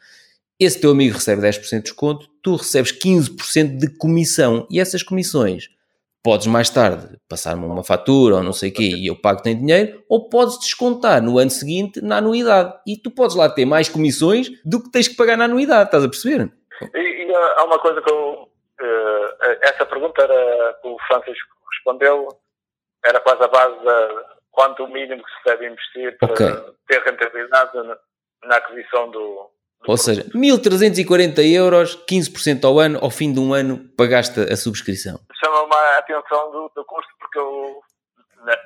Esse teu amigo recebe 10% de desconto, tu recebes 15% de comissão e essas comissões podes mais tarde passar-me uma fatura ou não sei o quê e eu pago-te em dinheiro, ou podes descontar no ano seguinte na anuidade. E tu podes lá ter mais comissões do que tens que pagar na anuidade, estás a perceber? E, e há uma coisa que eu. Uh, essa pergunta era que o Francisco respondeu, era quase a base da quanto o mínimo que se deve investir para okay. ter rentabilidade na, na aquisição do, ou seja, 1340 euros, 15% ao ano, ao fim de um ano pagaste a subscrição. Chama-me a atenção do, do curso porque eu,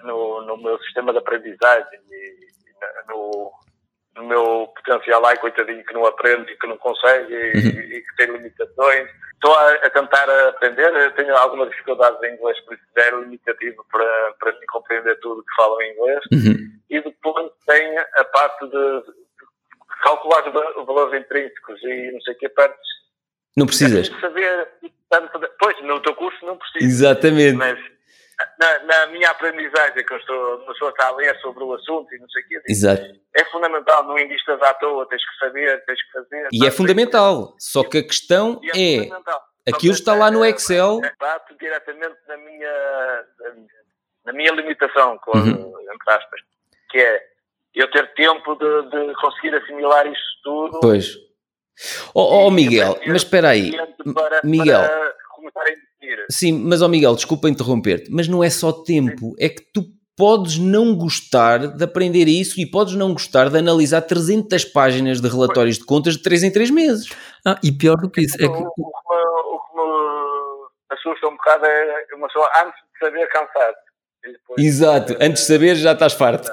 no, no meu sistema de aprendizagem e no, no meu potencial lá, coitadinho que não aprende e que não consegue e, uhum. e que tem limitações. Estou a, a, tentar aprender, tenho algumas dificuldades em inglês, por isso é limitativo para, para mim compreender tudo que falam em inglês. Uhum. E depois tem a parte de calcular os valores intrínsecos e não sei o que perdes. Não precisas. Saber, pois, no teu curso não precisas. Exatamente. Mas na, na, minha aprendizagem, que eu estou, uma pessoa está a ler sobre o assunto e não sei o quê, Exato. é fundamental, não investas à toa, tens que saber, tens que fazer. E é fundamental, só que a questão é, é aquilo está lá no Excel. Bate diretamente na minha, na minha limitação, com, uhum. entre aspas, que é eu ter tempo de, de conseguir assimilar isto tudo. Pois. Oh, oh Miguel, mas espera aí. Para, Miguel. Para Sim, mas ó oh Miguel, desculpa interromper-te, mas não é só tempo, Sim. é que tu podes não gostar de aprender isso e podes não gostar de analisar 300 páginas de relatórios de contas de 3 em 3 meses. Ah, e pior do que isso, é que... O, que me, o que me assusta um bocado é uma pessoa antes de saber cansar. Exato, antes de saber já estás farto.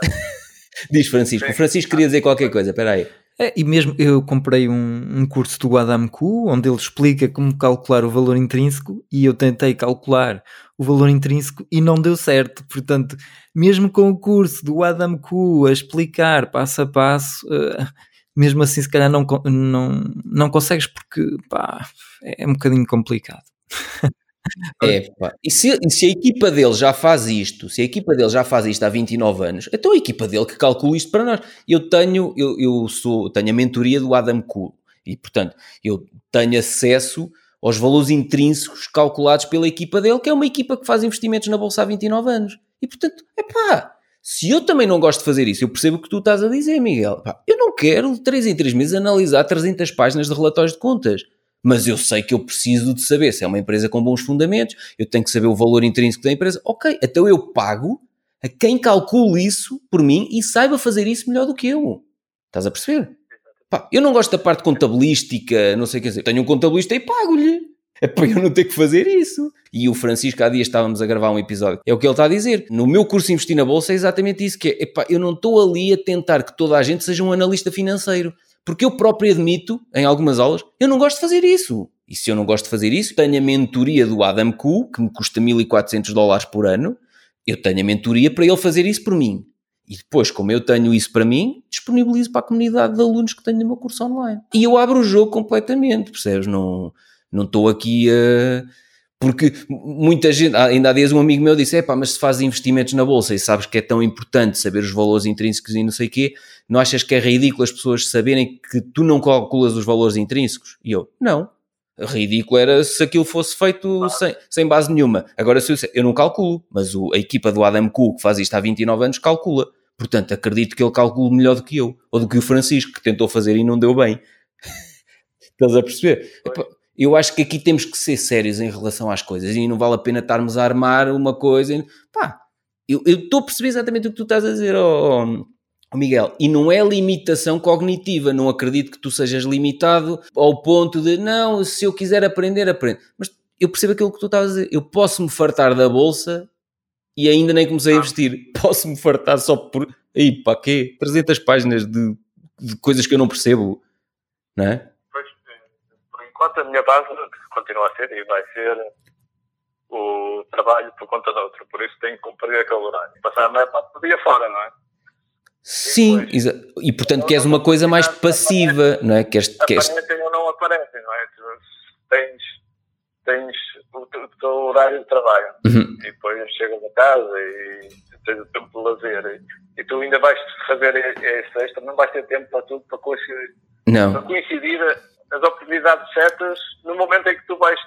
Diz Francisco. O Francisco queria dizer qualquer coisa, espera aí. É, e mesmo eu comprei um, um curso do Adamku, onde ele explica como calcular o valor intrínseco, e eu tentei calcular o valor intrínseco e não deu certo. Portanto, mesmo com o curso do Adamku a explicar passo a passo, uh, mesmo assim, se calhar não, não, não consegues, porque pá, é um bocadinho complicado. É, pá. E se, e se, a equipa dele já faz isto, se a equipa dele já faz isto há 29 anos, então a equipa dele que calcula isto para nós. Eu tenho, eu, eu sou, tenho a mentoria do Adam Kuhl e, portanto, eu tenho acesso aos valores intrínsecos calculados pela equipa dele, que é uma equipa que faz investimentos na bolsa há 29 anos. E, portanto, é pá, se eu também não gosto de fazer isso, eu percebo o que tu estás a dizer, Miguel. Eu não quero, 3 em 3 meses, analisar 300 páginas de relatórios de contas. Mas eu sei que eu preciso de saber se é uma empresa com bons fundamentos, eu tenho que saber o valor intrínseco da empresa. Ok, então eu pago a quem calcule isso por mim e saiba fazer isso melhor do que eu. Estás a perceber? Pá, eu não gosto da parte contabilística, não sei o que dizer. Tenho um contabilista e pago-lhe. É para eu não ter que fazer isso. E o Francisco, há dias estávamos a gravar um episódio. É o que ele está a dizer. No meu curso Investir na Bolsa é exatamente isso, que é, epá, eu não estou ali a tentar que toda a gente seja um analista financeiro. Porque eu próprio admito, em algumas aulas, eu não gosto de fazer isso. E se eu não gosto de fazer isso, tenho a mentoria do Adam Ku, que me custa 1400 dólares por ano. Eu tenho a mentoria para ele fazer isso por mim. E depois, como eu tenho isso para mim, disponibilizo para a comunidade de alunos que tenho no meu curso online. E eu abro o jogo completamente, percebes? Não, não estou aqui a. Porque muita gente, ainda há dias um amigo meu disse: é pá, mas se fazes investimentos na bolsa e sabes que é tão importante saber os valores intrínsecos e não sei o quê, não achas que é ridículo as pessoas saberem que tu não calculas os valores intrínsecos? E eu: não. Ridículo era se aquilo fosse feito sem, sem base nenhuma. Agora, se eu eu não calculo, mas o, a equipa do Adam Cool, que faz isto há 29 anos, calcula. Portanto, acredito que ele calcule melhor do que eu, ou do que o Francisco, que tentou fazer e não deu bem. Estás a perceber? Eu acho que aqui temos que ser sérios em relação às coisas e não vale a pena estarmos a armar uma coisa. Pá, eu estou a perceber exatamente o que tu estás a dizer, oh, oh, Miguel, e não é limitação cognitiva. Não acredito que tu sejas limitado ao ponto de não, se eu quiser aprender, aprendo. Mas eu percebo aquilo que tu estás a dizer. Eu posso me fartar da bolsa e ainda nem comecei a ah. investir. Posso-me fartar só por. Aí, para quê? 300 páginas de, de, coisas que eu não percebo, não é? Enquanto a minha base continua a ser e vai ser o trabalho por conta de outro. Por isso tenho que cumprir aquele horário. Passar a maior parte do dia fora, não é? Sim, e, e portanto queres uma coisa mais passiva, não é? Queres, queres... Aparecem ou não aparecem, não é? Tens, tens o teu horário de trabalho uhum. e depois chegas a casa e tens o tempo de lazer e, e tu ainda vais fazer esse extra, não vais ter tempo para tudo, para coincidir, não. Para coincidir as oportunidades certas no momento em que tu vais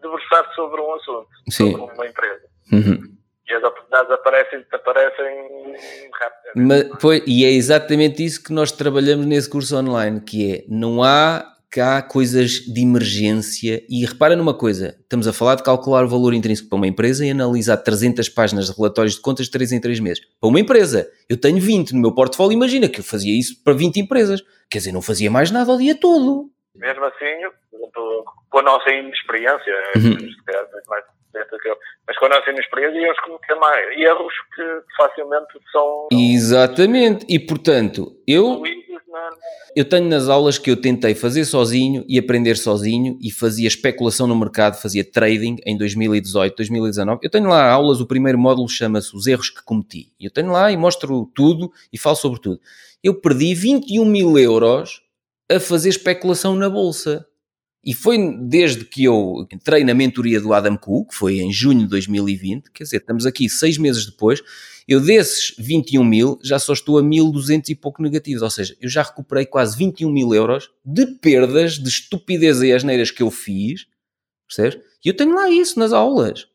debruçar sobre um assunto, Sim. sobre uma empresa. Uhum. E as oportunidades aparecem, aparecem rapidamente. Mas, pois, e é exatamente isso que nós trabalhamos nesse curso online, que é, não há cá coisas de emergência. E repara numa coisa: estamos a falar de calcular o valor intrínseco para uma empresa e analisar 300 páginas de relatórios de contas de 3 em 3 meses. Para uma empresa, eu tenho 20 no meu portfólio, imagina que eu fazia isso para 20 empresas. Quer dizer, não fazia mais nada o dia todo. Mesmo assim, com a nossa inexperiência, uhum. mais mas com a nossa inexperiência íamos cometer mais erros que facilmente são. Exatamente, e portanto, eu. Eu tenho nas aulas que eu tentei fazer sozinho e aprender sozinho e fazia especulação no mercado, fazia trading em 2018, 2019. Eu tenho lá aulas, o primeiro módulo chama-se Os Erros que Cometi. Eu tenho lá e mostro tudo e falo sobre tudo. Eu perdi 21 mil euros a fazer especulação na bolsa. E foi desde que eu entrei na mentoria do Adam Cook, que foi em junho de 2020, quer dizer, estamos aqui seis meses depois, eu desses 21 mil já só estou a 1.200 e pouco negativos, ou seja, eu já recuperei quase 21 mil euros de perdas, de estupidez e asneiras que eu fiz, percebes? E eu tenho lá isso nas aulas.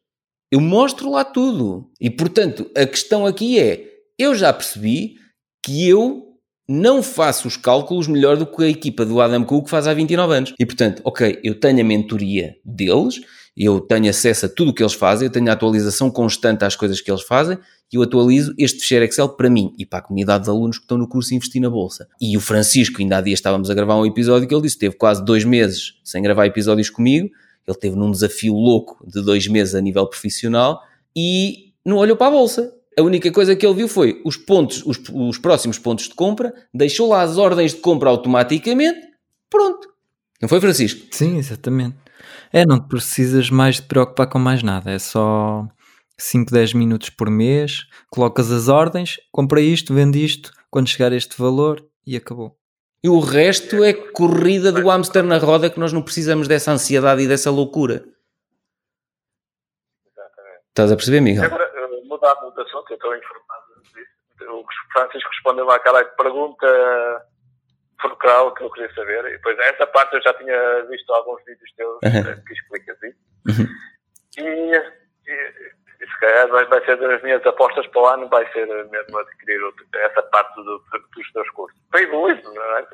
Eu mostro lá tudo. E portanto, a questão aqui é, eu já percebi que eu não faço os cálculos melhor do que a equipa do Adam Cook faz há 29 anos. E portanto, ok, eu tenho a mentoria deles, eu tenho acesso a tudo o que eles fazem, eu tenho a atualização constante às coisas que eles fazem e eu atualizo este fecheiro Excel para mim e para a comunidade de alunos que estão no curso Investir na Bolsa. E o Francisco, ainda há dias estávamos a gravar um episódio que ele disse, teve quase dois meses sem gravar episódios comigo, ele teve num desafio louco de dois meses a nível profissional e não olhou para a Bolsa a única coisa que ele viu foi os pontos, os, os próximos pontos de compra, deixou lá as ordens de compra automaticamente, pronto. Não foi, Francisco? Sim, exatamente. É, não precisas mais te preocupar com mais nada, é só 5, 10 minutos por mês, colocas as ordens, compra isto, vende isto, quando chegar este valor e acabou. E o resto é corrida do hamster na roda que nós não precisamos dessa ansiedade e dessa loucura. Exatamente. Estás a perceber, Miguel? Agora, mudar de estou informado disso. O Francisco respondeu àquela pergunta fulcral que eu queria saber. E depois, essa parte eu já tinha visto alguns vídeos teus uhum. que explicas isso. Uhum. E, e, se calhar vai, vai ser das minhas apostas para o ano, vai ser mesmo adquirir outro, essa parte do, dos teus cursos. Para evoluir, não é?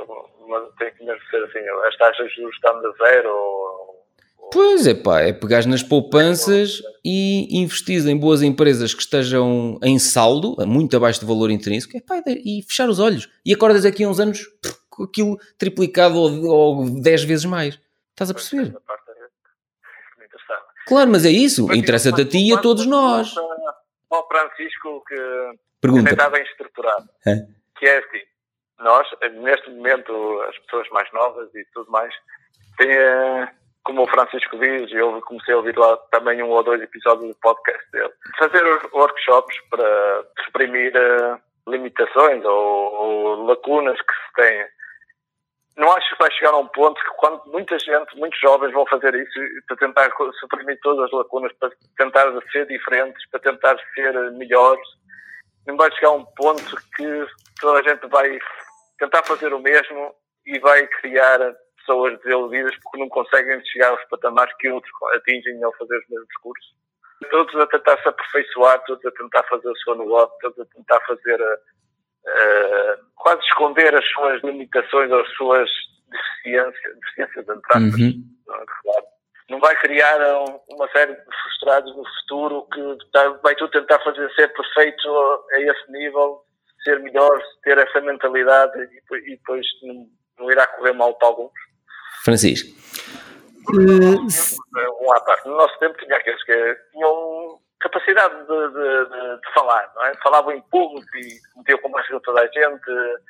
Mas tem que mesmo ser assim, as taxas de juros estão de zero ou, Pois é, pá, é pegar nas poupanças e investir em boas empresas que estejam em saldo, muito abaixo do valor intrínseco, epá, e fechar os olhos. E acordas aqui a uns anos com aquilo triplicado ou, ou 10 vezes mais. Estás a perceber? Claro, mas é isso. Interessa-te a ti e a todos nós. Ao Francisco que Pergunta. está bem estruturado. É. Que é assim, nós, neste momento, as pessoas mais novas e tudo mais, têm, eh, como o Francisco diz, eu comecei a ouvir lá também um ou dois episódios do podcast dele, fazer workshops para suprimir uh, limitações ou, ou, lacunas que se têm. Não acho que vai chegar a um ponto que quando muita gente, muitos jovens vão fazer isso para tentar suprimir todas as lacunas, para tentar ser diferentes, para tentar ser melhores, não vai chegar a um ponto que toda a gente vai tentar fazer o mesmo e vai criar pessoas desiludidas porque não conseguem chegar aos patamares que outros atingem ao fazer os mesmos cursos. Todos a tentar se aperfeiçoar, todos a tentar fazer o seu negócio, todos a tentar fazer, uh, quase esconder as suas limitações ou as suas deficiências, deficiências entre aspas, Uhum. claro. Não vai criar um, uma série de frustrados no futuro que tá, vai tu tentar fazer ser perfeito a esse nível, ser melhor, ter essa mentalidade e, e depois não, não irá correr mal para alguns. Francisco. Uh, Um à. No nosso tempo tinha aqueles que tinham capacidade de, de, de, de falar, não é? Falavam em público e metiam com mais toda a gente.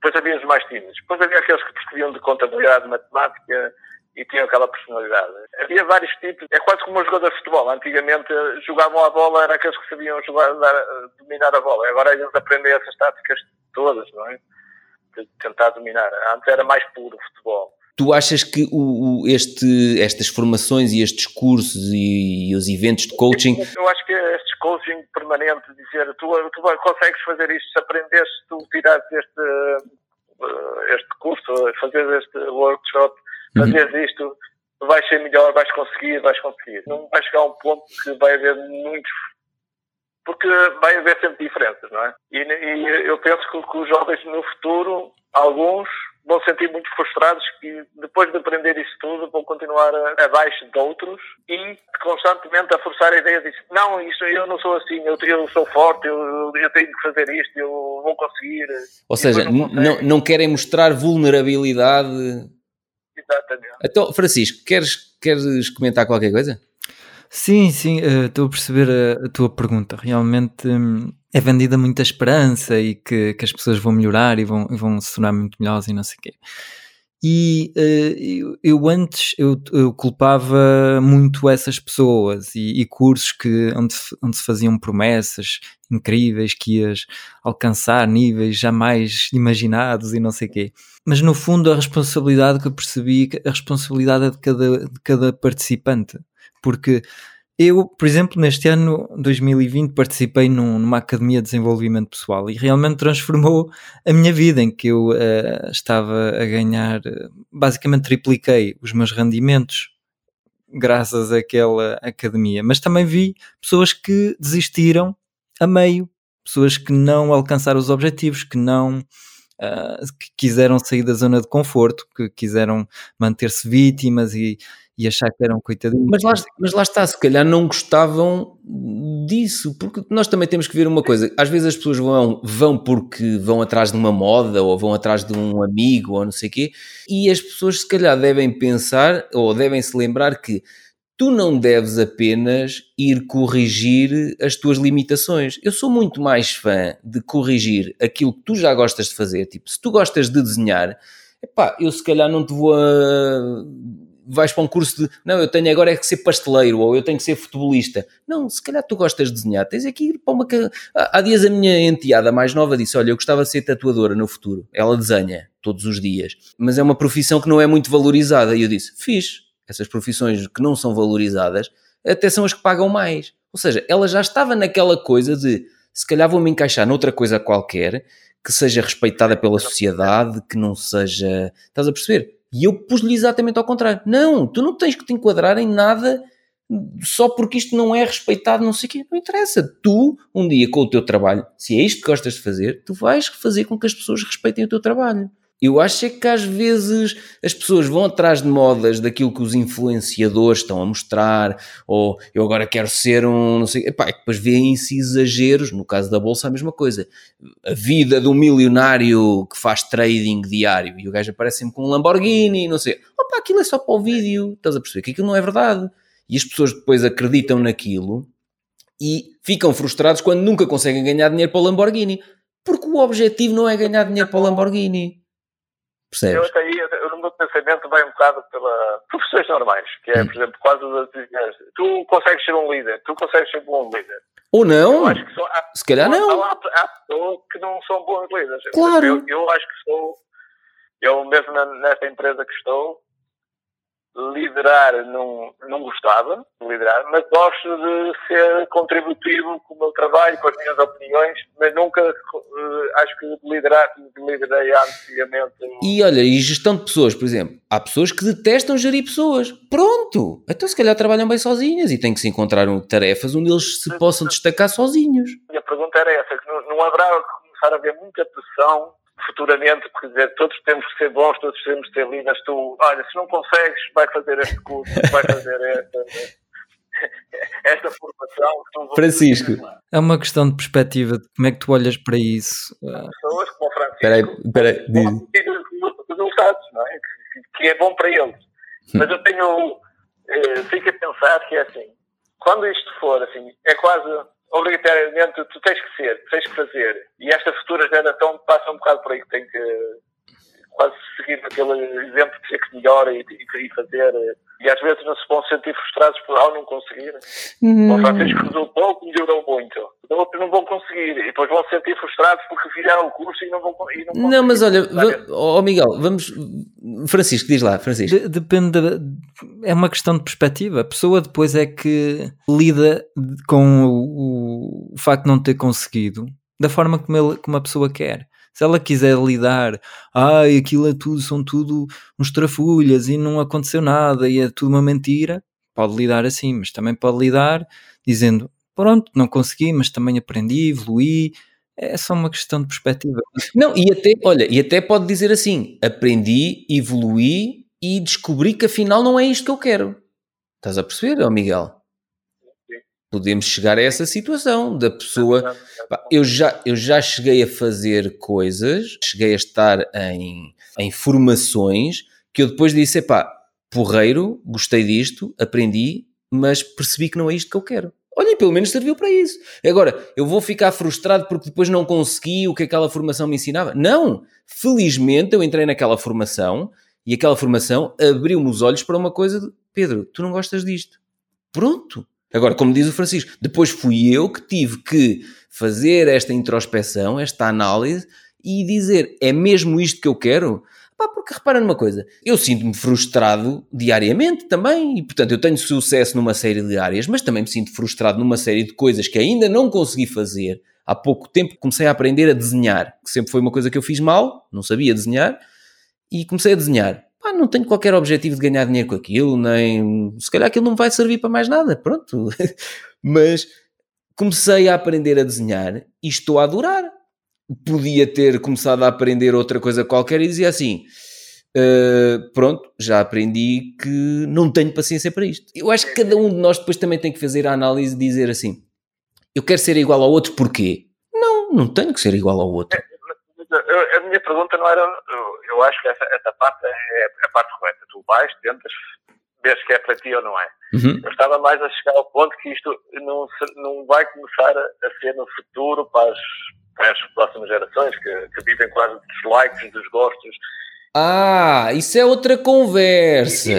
Depois havia os mais tímidos. Depois havia aqueles que percebiam de contabilidade, de matemática e tinham aquela personalidade. Havia vários tipos. É quase como um jogador de futebol. Antigamente jogavam a bola, era aqueles que sabiam jogar, dominar a bola. Agora eles aprendem essas táticas todas, não é? De tentar dominar. Antes era mais puro o futebol. Tu achas que o, o, este, estas formações e estes cursos e, e, os eventos de coaching. Eu acho que estes coaching permanentes, dizer tu, tu consegues fazer isto se aprenderes, se tu tirares este, este curso, fazer este workshop, fazeres uhum. isto, vais ser melhor, vais conseguir, vais conseguir. Não vai chegar a um ponto que vai haver muitos. Porque vai haver sempre diferenças, não é? E, e eu penso que, que os jovens no futuro, alguns vão sentir muito frustrados que depois de aprender isso tudo vão continuar abaixo de outros e constantemente a forçar a ideia de não, isso eu não sou assim, eu, eu sou forte, eu, eu, tenho que fazer isto, eu vou conseguir. Ou seja, não, não, não, querem mostrar vulnerabilidade. Exatamente. Então, Francisco, queres, queres comentar qualquer coisa? Sim, sim, estou uh, a perceber a, a, tua pergunta. Realmente um, é vendida muita esperança e que, que, as pessoas vão melhorar e vão, vão se tornar muito melhores e não sei o quê. E uh, eu, eu, antes eu, eu, culpava muito essas pessoas e, e, cursos que, onde, onde se faziam promessas incríveis que ias alcançar níveis jamais imaginados e não sei o quê. Mas no fundo a responsabilidade que eu percebi, a responsabilidade é de cada, de cada participante porque eu, por exemplo, neste ano 2020 participei num, numa academia de desenvolvimento pessoal e realmente transformou a minha vida em que eu uh, estava a ganhar, basicamente tripliquei os meus rendimentos graças àquela academia, mas também vi pessoas que desistiram a meio, pessoas que não alcançaram os objetivos, que não uh, que quiseram sair da zona de conforto, que quiseram manter-se vítimas e e achar que eram coitadinhos. Mas lá, mas lá está, se calhar não gostavam disso, porque nós também temos que ver uma coisa, às vezes as pessoas vão, vão porque vão atrás de uma moda, ou vão atrás de um amigo, ou não sei o quê, e as pessoas se calhar devem pensar, ou devem se lembrar que tu não deves apenas ir corrigir as tuas limitações. Eu sou muito mais fã de corrigir aquilo que tu já gostas de fazer, tipo, se tu gostas de desenhar, epá, eu se calhar não te vou a vais para um curso de não, eu tenho agora é que ser pasteleiro ou eu tenho que ser futebolista. Não, se calhar tu gostas de desenhar, tens aqui ir para uma. Há dias a minha enteada mais nova disse: Olha, eu gostava de ser tatuadora no futuro. Ela desenha todos os dias, mas é uma profissão que não é muito valorizada. E eu disse: Fiz. Essas profissões que não são valorizadas até são as que pagam mais. Ou seja, ela já estava naquela coisa de se calhar vou-me encaixar noutra coisa qualquer que seja respeitada pela sociedade, que não seja. Estás a perceber? E eu pus-lhe exatamente ao contrário. Não, tu não tens que te enquadrar em nada só porque isto não é respeitado, não sei o quê. Não interessa. Tu, um dia com o teu trabalho, se é isto que gostas de fazer, tu vais fazer com que as pessoas respeitem o teu trabalho. Eu acho é que às vezes as pessoas vão atrás de modas daquilo que os influenciadores estão a mostrar, ou eu agora quero ser um, não sei, epá, é depois vêem-se exageros, no caso da bolsa a mesma coisa. A vida de um milionário que faz trading diário e o gajo aparece sempre com um Lamborghini, não sei. Opa, aquilo é só para o vídeo, estás a perceber que aquilo não é verdade. E as pessoas depois acreditam naquilo e ficam frustrados quando nunca conseguem ganhar dinheiro para o Lamborghini. Porque o objetivo não é ganhar dinheiro para o Lamborghini. Percebes? Eu até aí, eu, no meu pensamento, vai um bocado pela profissões normais, que é, Hum. por exemplo, quase as dizer, tu consegues ser um líder, tu consegues ser um bom líder. Ou não, só, há, se calhar não. Há, há pessoas que não são bons líderes. Claro. Eu, eu acho que sou, eu mesmo nesta empresa que estou, liderar não, não gostava de liderar, mas gosto de ser contributivo com o meu trabalho, com as minhas opiniões, mas nunca eh, acho que liderar, liderei antigamente. E olha, e gestão de pessoas, por exemplo, há pessoas que detestam gerir pessoas. Pronto! Então se calhar trabalham bem sozinhas e têm que se encontrar tarefas onde eles se possam destacar sozinhos. A minha pergunta era essa, que não, não haverá começar a haver muita pressão futuramente, porque dizer, todos temos que ser bons, todos temos que ser líderes, tu, olha, se não consegues, vai fazer este curso, vai fazer esta, esta formação. Francisco. É uma questão de perspectiva, de como é que tu olhas para isso. Pessoas como o Francisco Espera aí, espera aí, diz. vão ter resultados, não é? Que, que é bom para eles. Mas eu tenho, eh, fico a pensar que é assim, quando isto for assim, é quase obrigatoriamente tu tens que ser, tens que fazer. E esta futura geração passa um bocado por aí que tem que quase seguir aquele exemplo de ser que melhora e, e, e fazer. eh, E às vezes não se vão sentir frustrados por ao não conseguir. O Francisco resultou, melhorou muito. Outros não vão conseguir. E depois vão se sentir frustrados porque fizeram o curso e não vão, e não Não, mas olha, ó Miguel, vamos. Francisco, diz lá, Francisco. de- depende, é uma questão de perspectiva. A pessoa depois é que lida com o, o facto de não ter conseguido da forma como, ele, como a pessoa quer. Se ela quiser lidar, ai, aquilo é tudo, são tudo uns trafulhas e não aconteceu nada e é tudo uma mentira, pode lidar assim, mas também pode lidar dizendo, pronto, não consegui, mas também aprendi, evoluí. É só uma questão de perspectiva. Não, e até, olha, e até pode dizer assim: aprendi, evoluí e descobri que afinal não é isto que eu quero. Estás a perceber, Miguel? Podemos chegar a essa situação da pessoa. Pá, eu, já, eu já cheguei a fazer coisas, cheguei a estar em, em formações que eu depois disse: pá, porreiro, gostei disto, aprendi, mas percebi que não é isto que eu quero. Olha, pelo menos serviu para isso. Agora, eu vou ficar frustrado porque depois não consegui o que aquela formação me ensinava? Não! Felizmente eu entrei naquela formação e aquela formação abriu-me os olhos para uma coisa de Pedro, tu não gostas disto. Pronto. Agora, como diz o Francisco, depois fui eu que tive que fazer esta introspeção, esta análise e dizer: é mesmo isto que eu quero? Pá, porque repara numa coisa, eu sinto-me frustrado diariamente também, e portanto eu tenho sucesso numa série de áreas, mas também me sinto frustrado numa série de coisas que ainda não consegui fazer. Há pouco tempo comecei a aprender a desenhar, que sempre foi uma coisa que eu fiz mal, não sabia desenhar, e comecei a desenhar. Pá, não tenho qualquer objetivo de ganhar dinheiro com aquilo, nem. Se calhar aquilo não vai servir para mais nada, pronto. Mas comecei a aprender a desenhar e estou a adorar. Podia ter começado a aprender outra coisa qualquer e dizia assim: "Uh, pronto, já aprendi que não tenho paciência para isto. Eu acho que cada um de nós depois também tem que fazer a análise e dizer assim: eu quero ser igual ao outro, porquê? Não, não tenho que ser igual ao outro. Eu- a minha pergunta não era. Eu, acho que essa, essa parte é a parte correta. Tu vais, tentas, vês que é para ti ou não é. Uhum. Eu estava mais a chegar ao ponto que isto não, se- não vai começar a, a ser no futuro para as, para as próximas gerações que, que vivem quase dos likes, dos gostos. Ah, isso é outra conversa.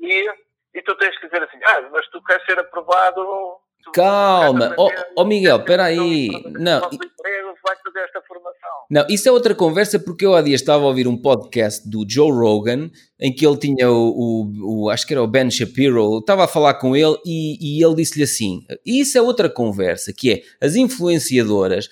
E, e tu tens que dizer assim: ah, mas tu queres ser aprovado. Calma, ó aprender, ó, Miguel, espera aí. Não, novo emprego, vais fazer esta formação. Não, isso é outra conversa porque eu há dias estava a ouvir um podcast do Joe Rogan em que ele tinha o, o, o acho que era o Ben Shapiro, estava a falar com ele e, e ele disse-lhe assim: isso é outra conversa, que é as influenciadoras,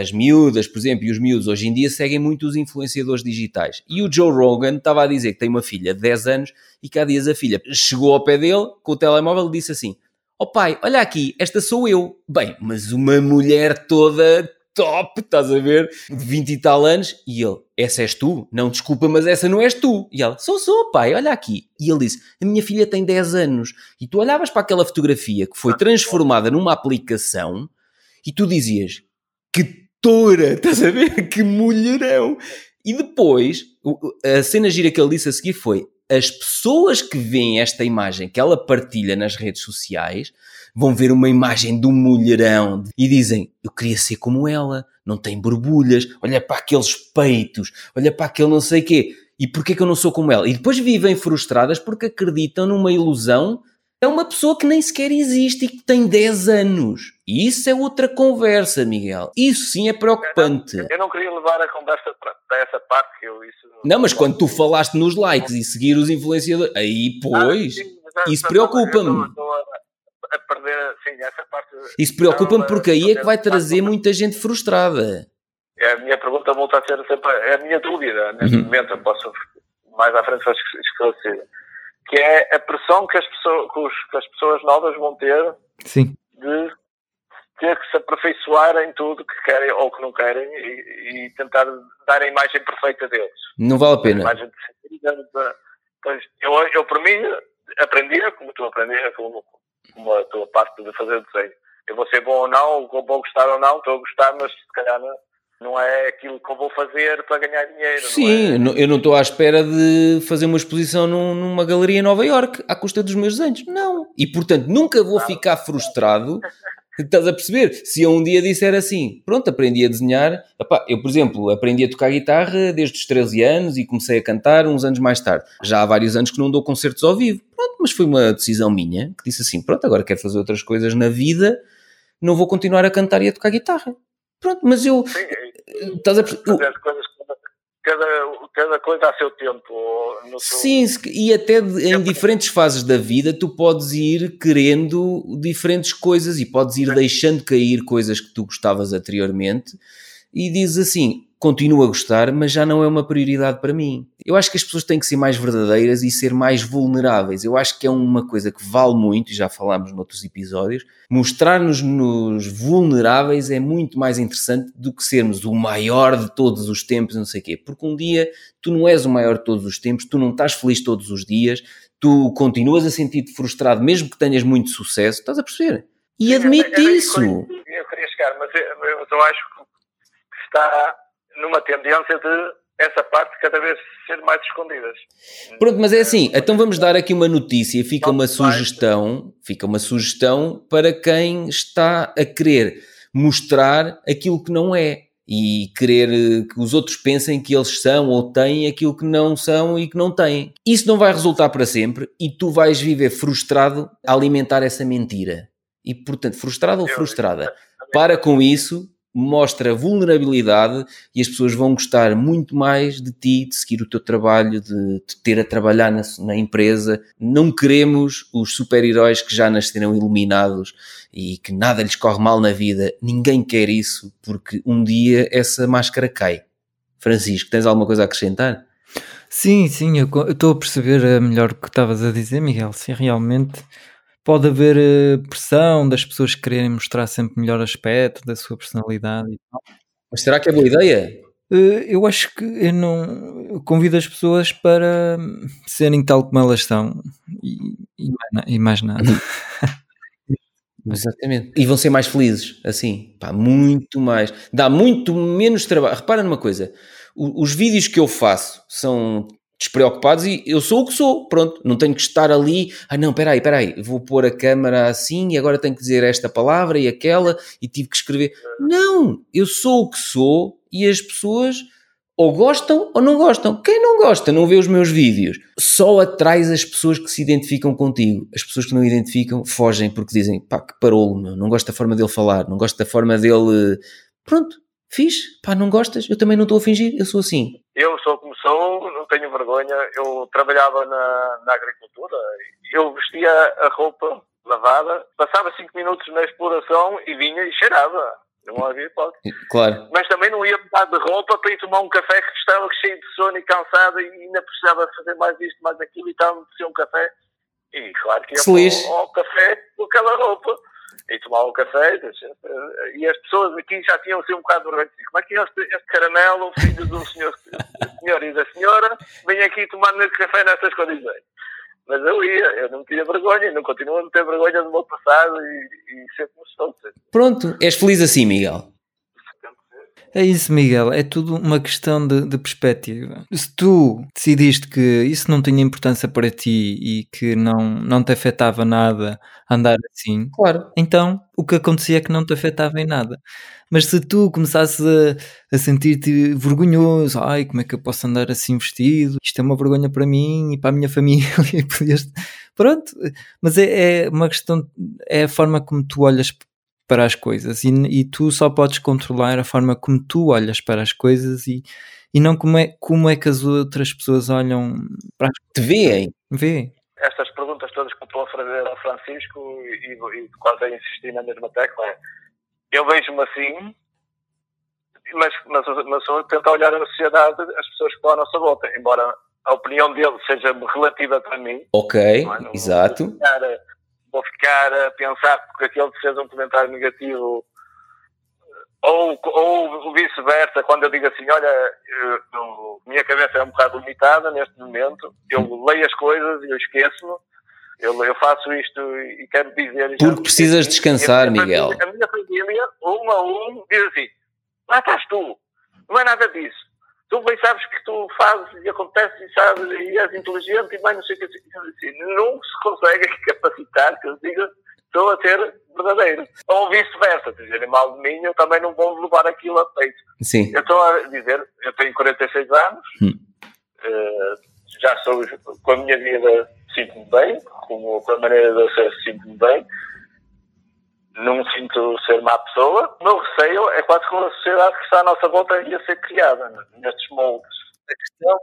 as miúdas, por exemplo, e os miúdos hoje em dia seguem muito os influenciadores digitais. E o Joe Rogan estava a dizer que tem uma filha de 10 anos e que há dias a filha chegou ao pé dele com o telemóvel e disse assim: oh pai, olha aqui, esta sou eu. Bem, mas uma mulher toda top, estás a ver? De 20 e tal anos. E ele, essa és tu? Não, desculpa, mas essa não és tu. E ela, sou, sou, pai, olha aqui. E ele disse, a minha filha tem 10 anos. E tu olhavas para aquela fotografia que foi transformada numa aplicação e tu dizias, que toura, estás a ver? Que mulherão. E depois, a cena gira que ele disse a seguir foi, as pessoas que veem esta imagem que ela partilha nas redes sociais vão ver uma imagem de um mulherão e dizem: Eu queria ser como ela, não tem borbulhas, olha para aqueles peitos, olha para aquele não sei quê. E porquê que eu não sou como ela? E depois vivem frustradas porque acreditam numa ilusão. É uma pessoa que nem sequer existe e que tem 10 anos. E isso é outra conversa, Miguel. Isso sim é preocupante. Eu não, eu não queria levar a conversa para essa parte. Que eu, isso não, mas quando tu falaste nos likes e seguir os influenciadores, aí pois, ah, isso preocupa-me a perder, sim, essa parte. Isso preocupa-me porque aí é que vai trazer muita gente frustrada. É, a minha pergunta volta a ser sempre, é a minha dúvida, neste uhum. momento, eu posso mais à frente esclarecer, que é a pressão que as pessoas, que, os, que as pessoas novas vão ter sim. de ter que se aperfeiçoar em tudo que querem ou que não querem e, e tentar dar a imagem perfeita deles. Não vale a pena. A imagem de, de, de, eu, eu, por mim, aprendia, como tu aprendias, como, como a tua parte de fazer desenho. Eu vou ser bom ou não, vou gostar ou não, estou a gostar, mas se calhar não, não é aquilo que eu vou fazer para ganhar dinheiro. Sim, não é? eu não estou à espera de fazer uma exposição numa galeria em Nova York à custa dos meus desenhos. Não. E portanto nunca vou ficar frustrado. Estás a perceber? Se eu um dia disser assim, pronto, aprendi a desenhar. Epá, eu, por exemplo, aprendi a tocar guitarra desde os 13 anos e comecei a cantar uns anos mais tarde. Já há vários anos que não dou concertos ao vivo. Pronto, mas foi uma decisão minha que disse assim: pronto, agora quero fazer outras coisas na vida, não vou continuar a cantar e a tocar guitarra. Pronto, mas eu. Sim, estás a perceber? Cada, cada coisa a seu tempo. Seu... Sim, e até em diferentes fases da vida tu podes ir querendo diferentes coisas e podes ir Sim. deixando cair coisas que tu gostavas anteriormente e dizes assim: continuo a gostar, mas já não é uma prioridade para mim. Eu acho que as pessoas têm que ser mais verdadeiras e ser mais vulneráveis. Eu acho que é uma coisa que vale muito, e já falámos noutros episódios, mostrar-nos nos vulneráveis é muito mais interessante do que sermos o maior de todos os tempos, não sei o quê. Porque um dia tu não és o maior de todos os tempos, tu não estás feliz todos os dias, tu continuas a sentir-te frustrado mesmo que tenhas muito sucesso, estás a perceber? E admite isso. Eu queria chegar, mas eu, eu acho que está numa tendência de essa parte cada vez ser mais escondidas. Pronto, mas é assim, então vamos dar aqui uma notícia, fica uma sugestão, fica uma sugestão para quem está a querer mostrar aquilo que não é e querer que os outros pensem que eles são ou têm aquilo que não são e que não têm. Isso não vai resultar para sempre e tu vais viver frustrado a alimentar essa mentira. E portanto, frustrado ou frustrada, para com isso mostra vulnerabilidade e as pessoas vão gostar muito mais de ti, de seguir o teu trabalho, de te ter a trabalhar na, na empresa. Não queremos os super-heróis que já nasceram iluminados e que nada lhes corre mal na vida. Ninguém quer isso, porque um dia essa máscara cai. Francisco, tens alguma coisa a acrescentar? Sim, sim, eu estou a perceber melhor o que estavas a dizer, Miguel. Sim, realmente pode haver uh, pressão das pessoas quererem mostrar sempre melhor aspecto da sua personalidade e tal. Mas será que é boa ideia? Uh, eu acho que eu não eu convido as pessoas para serem tal como elas são e, e, mais, e mais, nada. Exatamente. E vão ser mais felizes, assim, pá, muito mais. Dá muito menos trabalho. Repara numa coisa: os vídeos que eu faço são despreocupados e eu sou o que sou, pronto, não tenho que estar ali, ah não, peraí, peraí, vou pôr a câmera assim e agora tenho que dizer esta palavra e aquela e tive que escrever. Não, eu sou o que sou e as pessoas ou gostam ou não gostam. Quem não gosta não vê os meus vídeos. Só atrás as pessoas que se identificam contigo. As pessoas que não identificam fogem porque dizem, pá, que parou, meu, não gosto da forma dele falar, não gosto da forma dele... Pronto, Fiz, pá, não gostas? Eu também não estou a fingir, eu sou assim. Eu sou sou, não tenho vergonha. Eu trabalhava na, na agricultura, eu vestia a roupa lavada, passava 5 minutos na exploração e vinha e cheirava. Não havia hipótese. Claro. Mas também não ia mudar de roupa para ir tomar um café que estava cheio de sono e cansado e ainda precisava fazer mais isto, mais aquilo e estava a um café. E claro que ia ao, ao café com aquela roupa e tomava o café. E as pessoas aqui já tinham sido um bocado vergonha. Como é que este, este caramelo, filho do senhor, senhor e da senhora, vem aqui tomar café nestas condições? Mas eu ia, eu não tinha vergonha, não continuo a não ter vergonha do meu passado e, e sempre me estou. Pronto, és feliz assim, Miguel. É isso, Miguel. É tudo uma questão de, de, perspectiva. Se tu decidiste que isso não tinha importância para ti e que não, não te afetava nada andar assim, claro. então o que acontecia é que não te afetava em nada. Mas se tu começasses a, a sentir-te vergonhoso, ai, como é que eu posso andar assim vestido? Isto é uma vergonha para mim e para a minha família. Pronto, mas é, é uma questão, é a forma como tu olhas para as coisas e, e, tu só podes controlar a forma como tu olhas para as coisas e, e não como é, como é que as outras pessoas olham para as Te veem. Vê. Estas perguntas todas que estou a fazer ao Francisco e, e quase a insistir na mesma tecla é eu vejo-me assim mas, mas, mas eu tento olhar a sociedade, as pessoas que estão à nossa volta, embora a opinião dele seja relativa para mim. Ok, é? não, exato. Não vou ficar a pensar porque aquele fez um comentário negativo ou, ou vice-versa, quando eu digo assim, olha, eu, minha cabeça é um bocado limitada neste momento, eu leio as coisas e eu esqueço-me, eu, eu faço isto e quero dizer... Porque precisas descansar, a Miguel. A minha família, um a um, diz assim, lá estás tu, não é nada disso. Tu bem sabes que tu fazes e acontece e sabes e és inteligente e mais não sei o que assim. Não se consegue capacitar que eu diga estou a ser verdadeiro. Ou vice-versa, dizerem mal de mim, eu também não vou levar aquilo a peito. Sim. Eu estou a dizer, eu tenho 46 anos, hum. uh, já sou, com a minha vida, sinto-me bem, com, a maneira de eu ser, sinto-me bem. Não sinto ser má pessoa. O meu receio é quase com a sociedade que está à nossa volta ia ser criada nestes moldes. A questão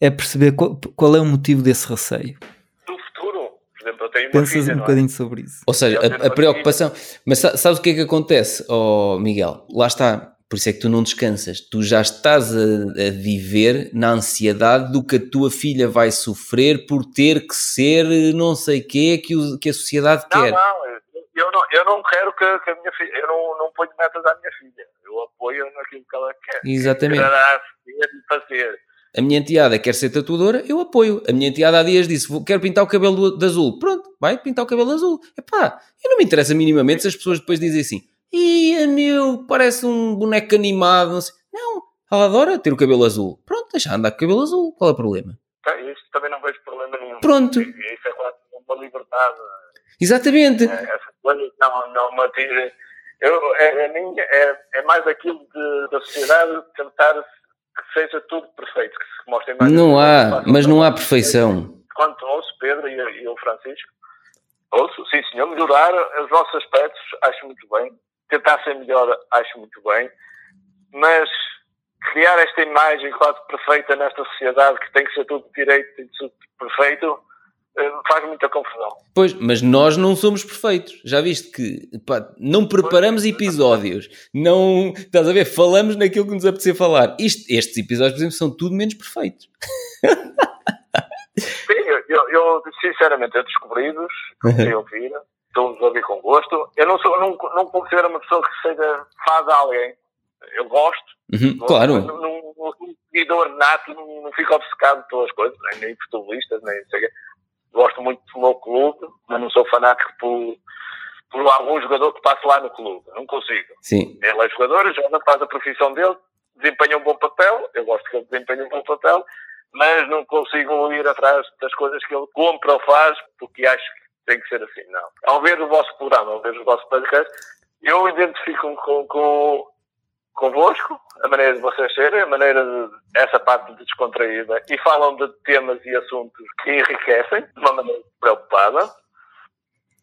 é perceber qual, qual é o motivo desse receio do futuro. Por exemplo, eu tenho Pensas filha, um é? bocadinho sobre isso. Ou seja, a, a preocupação. Mas sa- sabes o que é que acontece, oh, Miguel? Lá está. Por isso é que tu não descansas. Tu já estás a, a viver na ansiedade do que a tua filha vai sofrer por ter que ser não sei quê que, o- que a sociedade Não, quer. não, eu- não, eu não quero que, que a minha filha, eu não, não ponho metas à minha filha. Eu apoio naquilo que ela quer. Exatamente. Fazer. A minha enteada quer ser tatuadora, eu apoio. A minha enteada há dias disse: "Vou- quero pintar o cabelo de azul. Pronto, vai pintar o cabelo azul. Epá, eu não me interessa minimamente se as pessoas depois dizem assim: Ia meu, parece um boneco animado. Não, sei. não, ela adora ter o cabelo azul. Pronto, deixa andar com o cabelo azul. Qual é o problema? Tá, Isso também não vejo problema nenhum. Pronto. Isso é quase uma liberdade. Exatamente. É, não, não me atingem. Eu, é, é, minha- é, é mais aquilo de, da sociedade tentar que seja tudo perfeito, que se mostrem mais Não há, mas não há perfeição. Quando ouço Pedro e, e o Francisco, ouço, sim senhor, melhorar os nossos aspectos, acho muito bem. Tentar ser melhor, acho muito bem. Mas criar esta imagem quase perfeita nesta sociedade que tem que ser tudo direito e tudo perfeito, faz muita confusão. Pois, mas nós não somos perfeitos. Já viste que pá, não preparamos episódios, não estás a ver? Falamos naquilo que nos apetecer falar. Isto, estes episódios, por exemplo, são tudo menos perfeitos. Sim, eu, eu, eu, sinceramente, eu descobri-vos, comecei a ouvir, estou-vos a ouvir com gosto. Eu não, sou, não, não considero uma pessoa que seja fã de alguém. Eu gosto. Uhum, claro. Não, não, não um seguidor nato, não, não fico obcecado pelas coisas, nem, nem futebolistas, nem sei. Gosto muito do meu clube, mas não sou fanático por, por algum jogador que passe lá no clube. Não consigo. Sim. Ele é jogador, joga, faz a profissão dele, desempenha um bom papel, eu gosto que ele desempenhe um bom papel, mas não consigo ir atrás das coisas que ele compra ou faz, porque acho que tem que ser assim, não. Ao ver o vosso programa, ao ver o vosso podcast, eu identifico-me com, com, convosco, a maneira de vocês serem, a maneira de, essa parte descontraída, e falam de temas e assuntos que enriquecem, de uma maneira preocupada,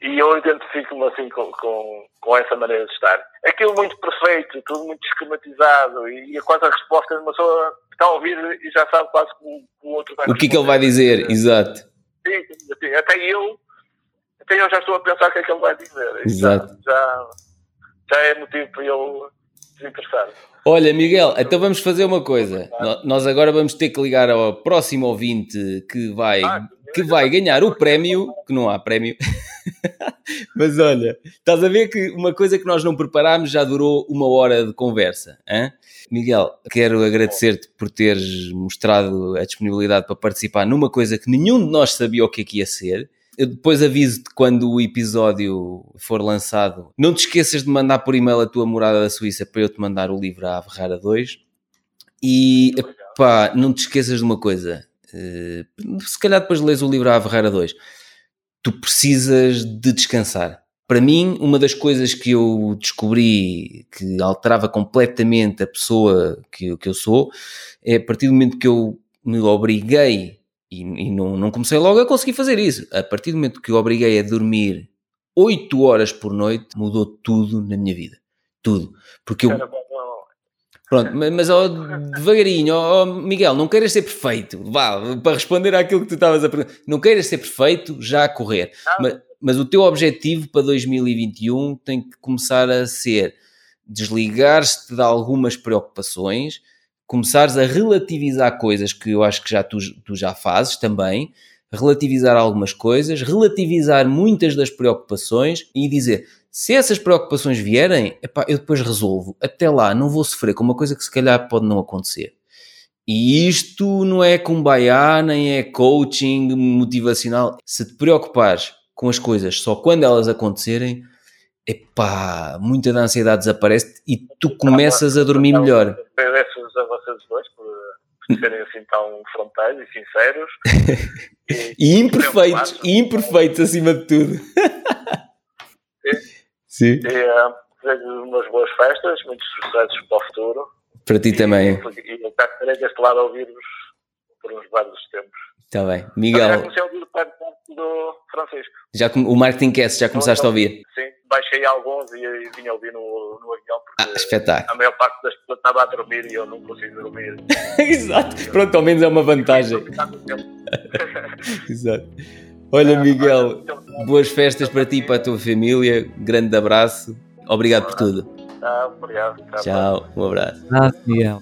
e eu identifico-me assim com, com, com, essa maneira de estar. Aquilo muito perfeito, tudo muito esquematizado e, e quase a resposta de uma pessoa está a ouvir e já sabe quase que o, o outro vai O que é que ele vai dizer, exato. Sim, sim, até eu, até eu já estou a pensar o que é que ele vai dizer. Exato. Já, já é motivo para eu Olha, Miguel, então vamos fazer uma coisa. Nós agora vamos ter que ligar ao próximo ouvinte que vai, ah, que vai ganhar o prémio, que não há prémio. Mas olha, estás a ver que uma coisa que nós não preparámos já durou uma hora de conversa. Hein? Miguel, quero agradecer-te por teres mostrado a disponibilidade para participar numa coisa que nenhum de nós sabia o que é que ia ser. Eu depois aviso-te quando o episódio for lançado. Não te esqueças de mandar por e-mail a tua morada da Suíça para eu te mandar o livro à Ferrara 2. E pá, não te esqueças de uma coisa. Uh, se calhar depois lês o livro à Ferrara 2. Tu precisas de descansar. Para mim, uma das coisas que eu descobri que alterava completamente a pessoa que, que eu sou é a partir do momento que eu me obriguei e, e, não, não comecei logo a conseguir fazer isso. A partir do momento que eu obriguei a dormir 8 horas por noite, mudou tudo na minha vida. Tudo. Porque eu. Pronto, mas oh, devagarinho, oh, Miguel, não queiras ser perfeito. Vá, para responder àquilo que tu estavas a perguntar, não queiras ser perfeito já a correr. Mas, mas o teu objetivo para 2021 tem que começar a ser desligar-te de algumas preocupações começares a relativizar coisas que eu acho que já tu, tu já fazes também, relativizar algumas coisas, relativizar muitas das preocupações e dizer se essas preocupações vierem, epá, eu depois resolvo. Até lá, não vou sofrer com uma coisa que se calhar pode não acontecer. E isto não é kumbaya, nem é coaching motivacional. Se te preocupares com as coisas só quando elas acontecerem, epá, muita da ansiedade desaparece e tu começas a dormir melhor. Agradeço-vos a vocês dois por serem assim tão frontais e sinceros. E, e imperfeitos, e imperfeitos acima de tudo. Sim. E uh, desejo umas boas festas, muitos sucessos para o futuro. Para ti e, também. E eu estarei deste lado a ouvir-vos por uns vários tempos. Está bem. Miguel. Já comecei a ouvir o do Francisco. Já, o Marketing Cast já começaste a ouvir? Sim, baixei alguns e, e vinha ouvir no, no avião ah, espetáculo. a maior parte das pessoas estava a dormir e eu não consigo dormir. Exato, pronto, ao menos é uma vantagem. Exato. Olha, Miguel, boas festas para ti e para a tua família. Grande abraço. Obrigado por tudo. Ah, obrigado. Tchau, um abraço. Ah, Miguel.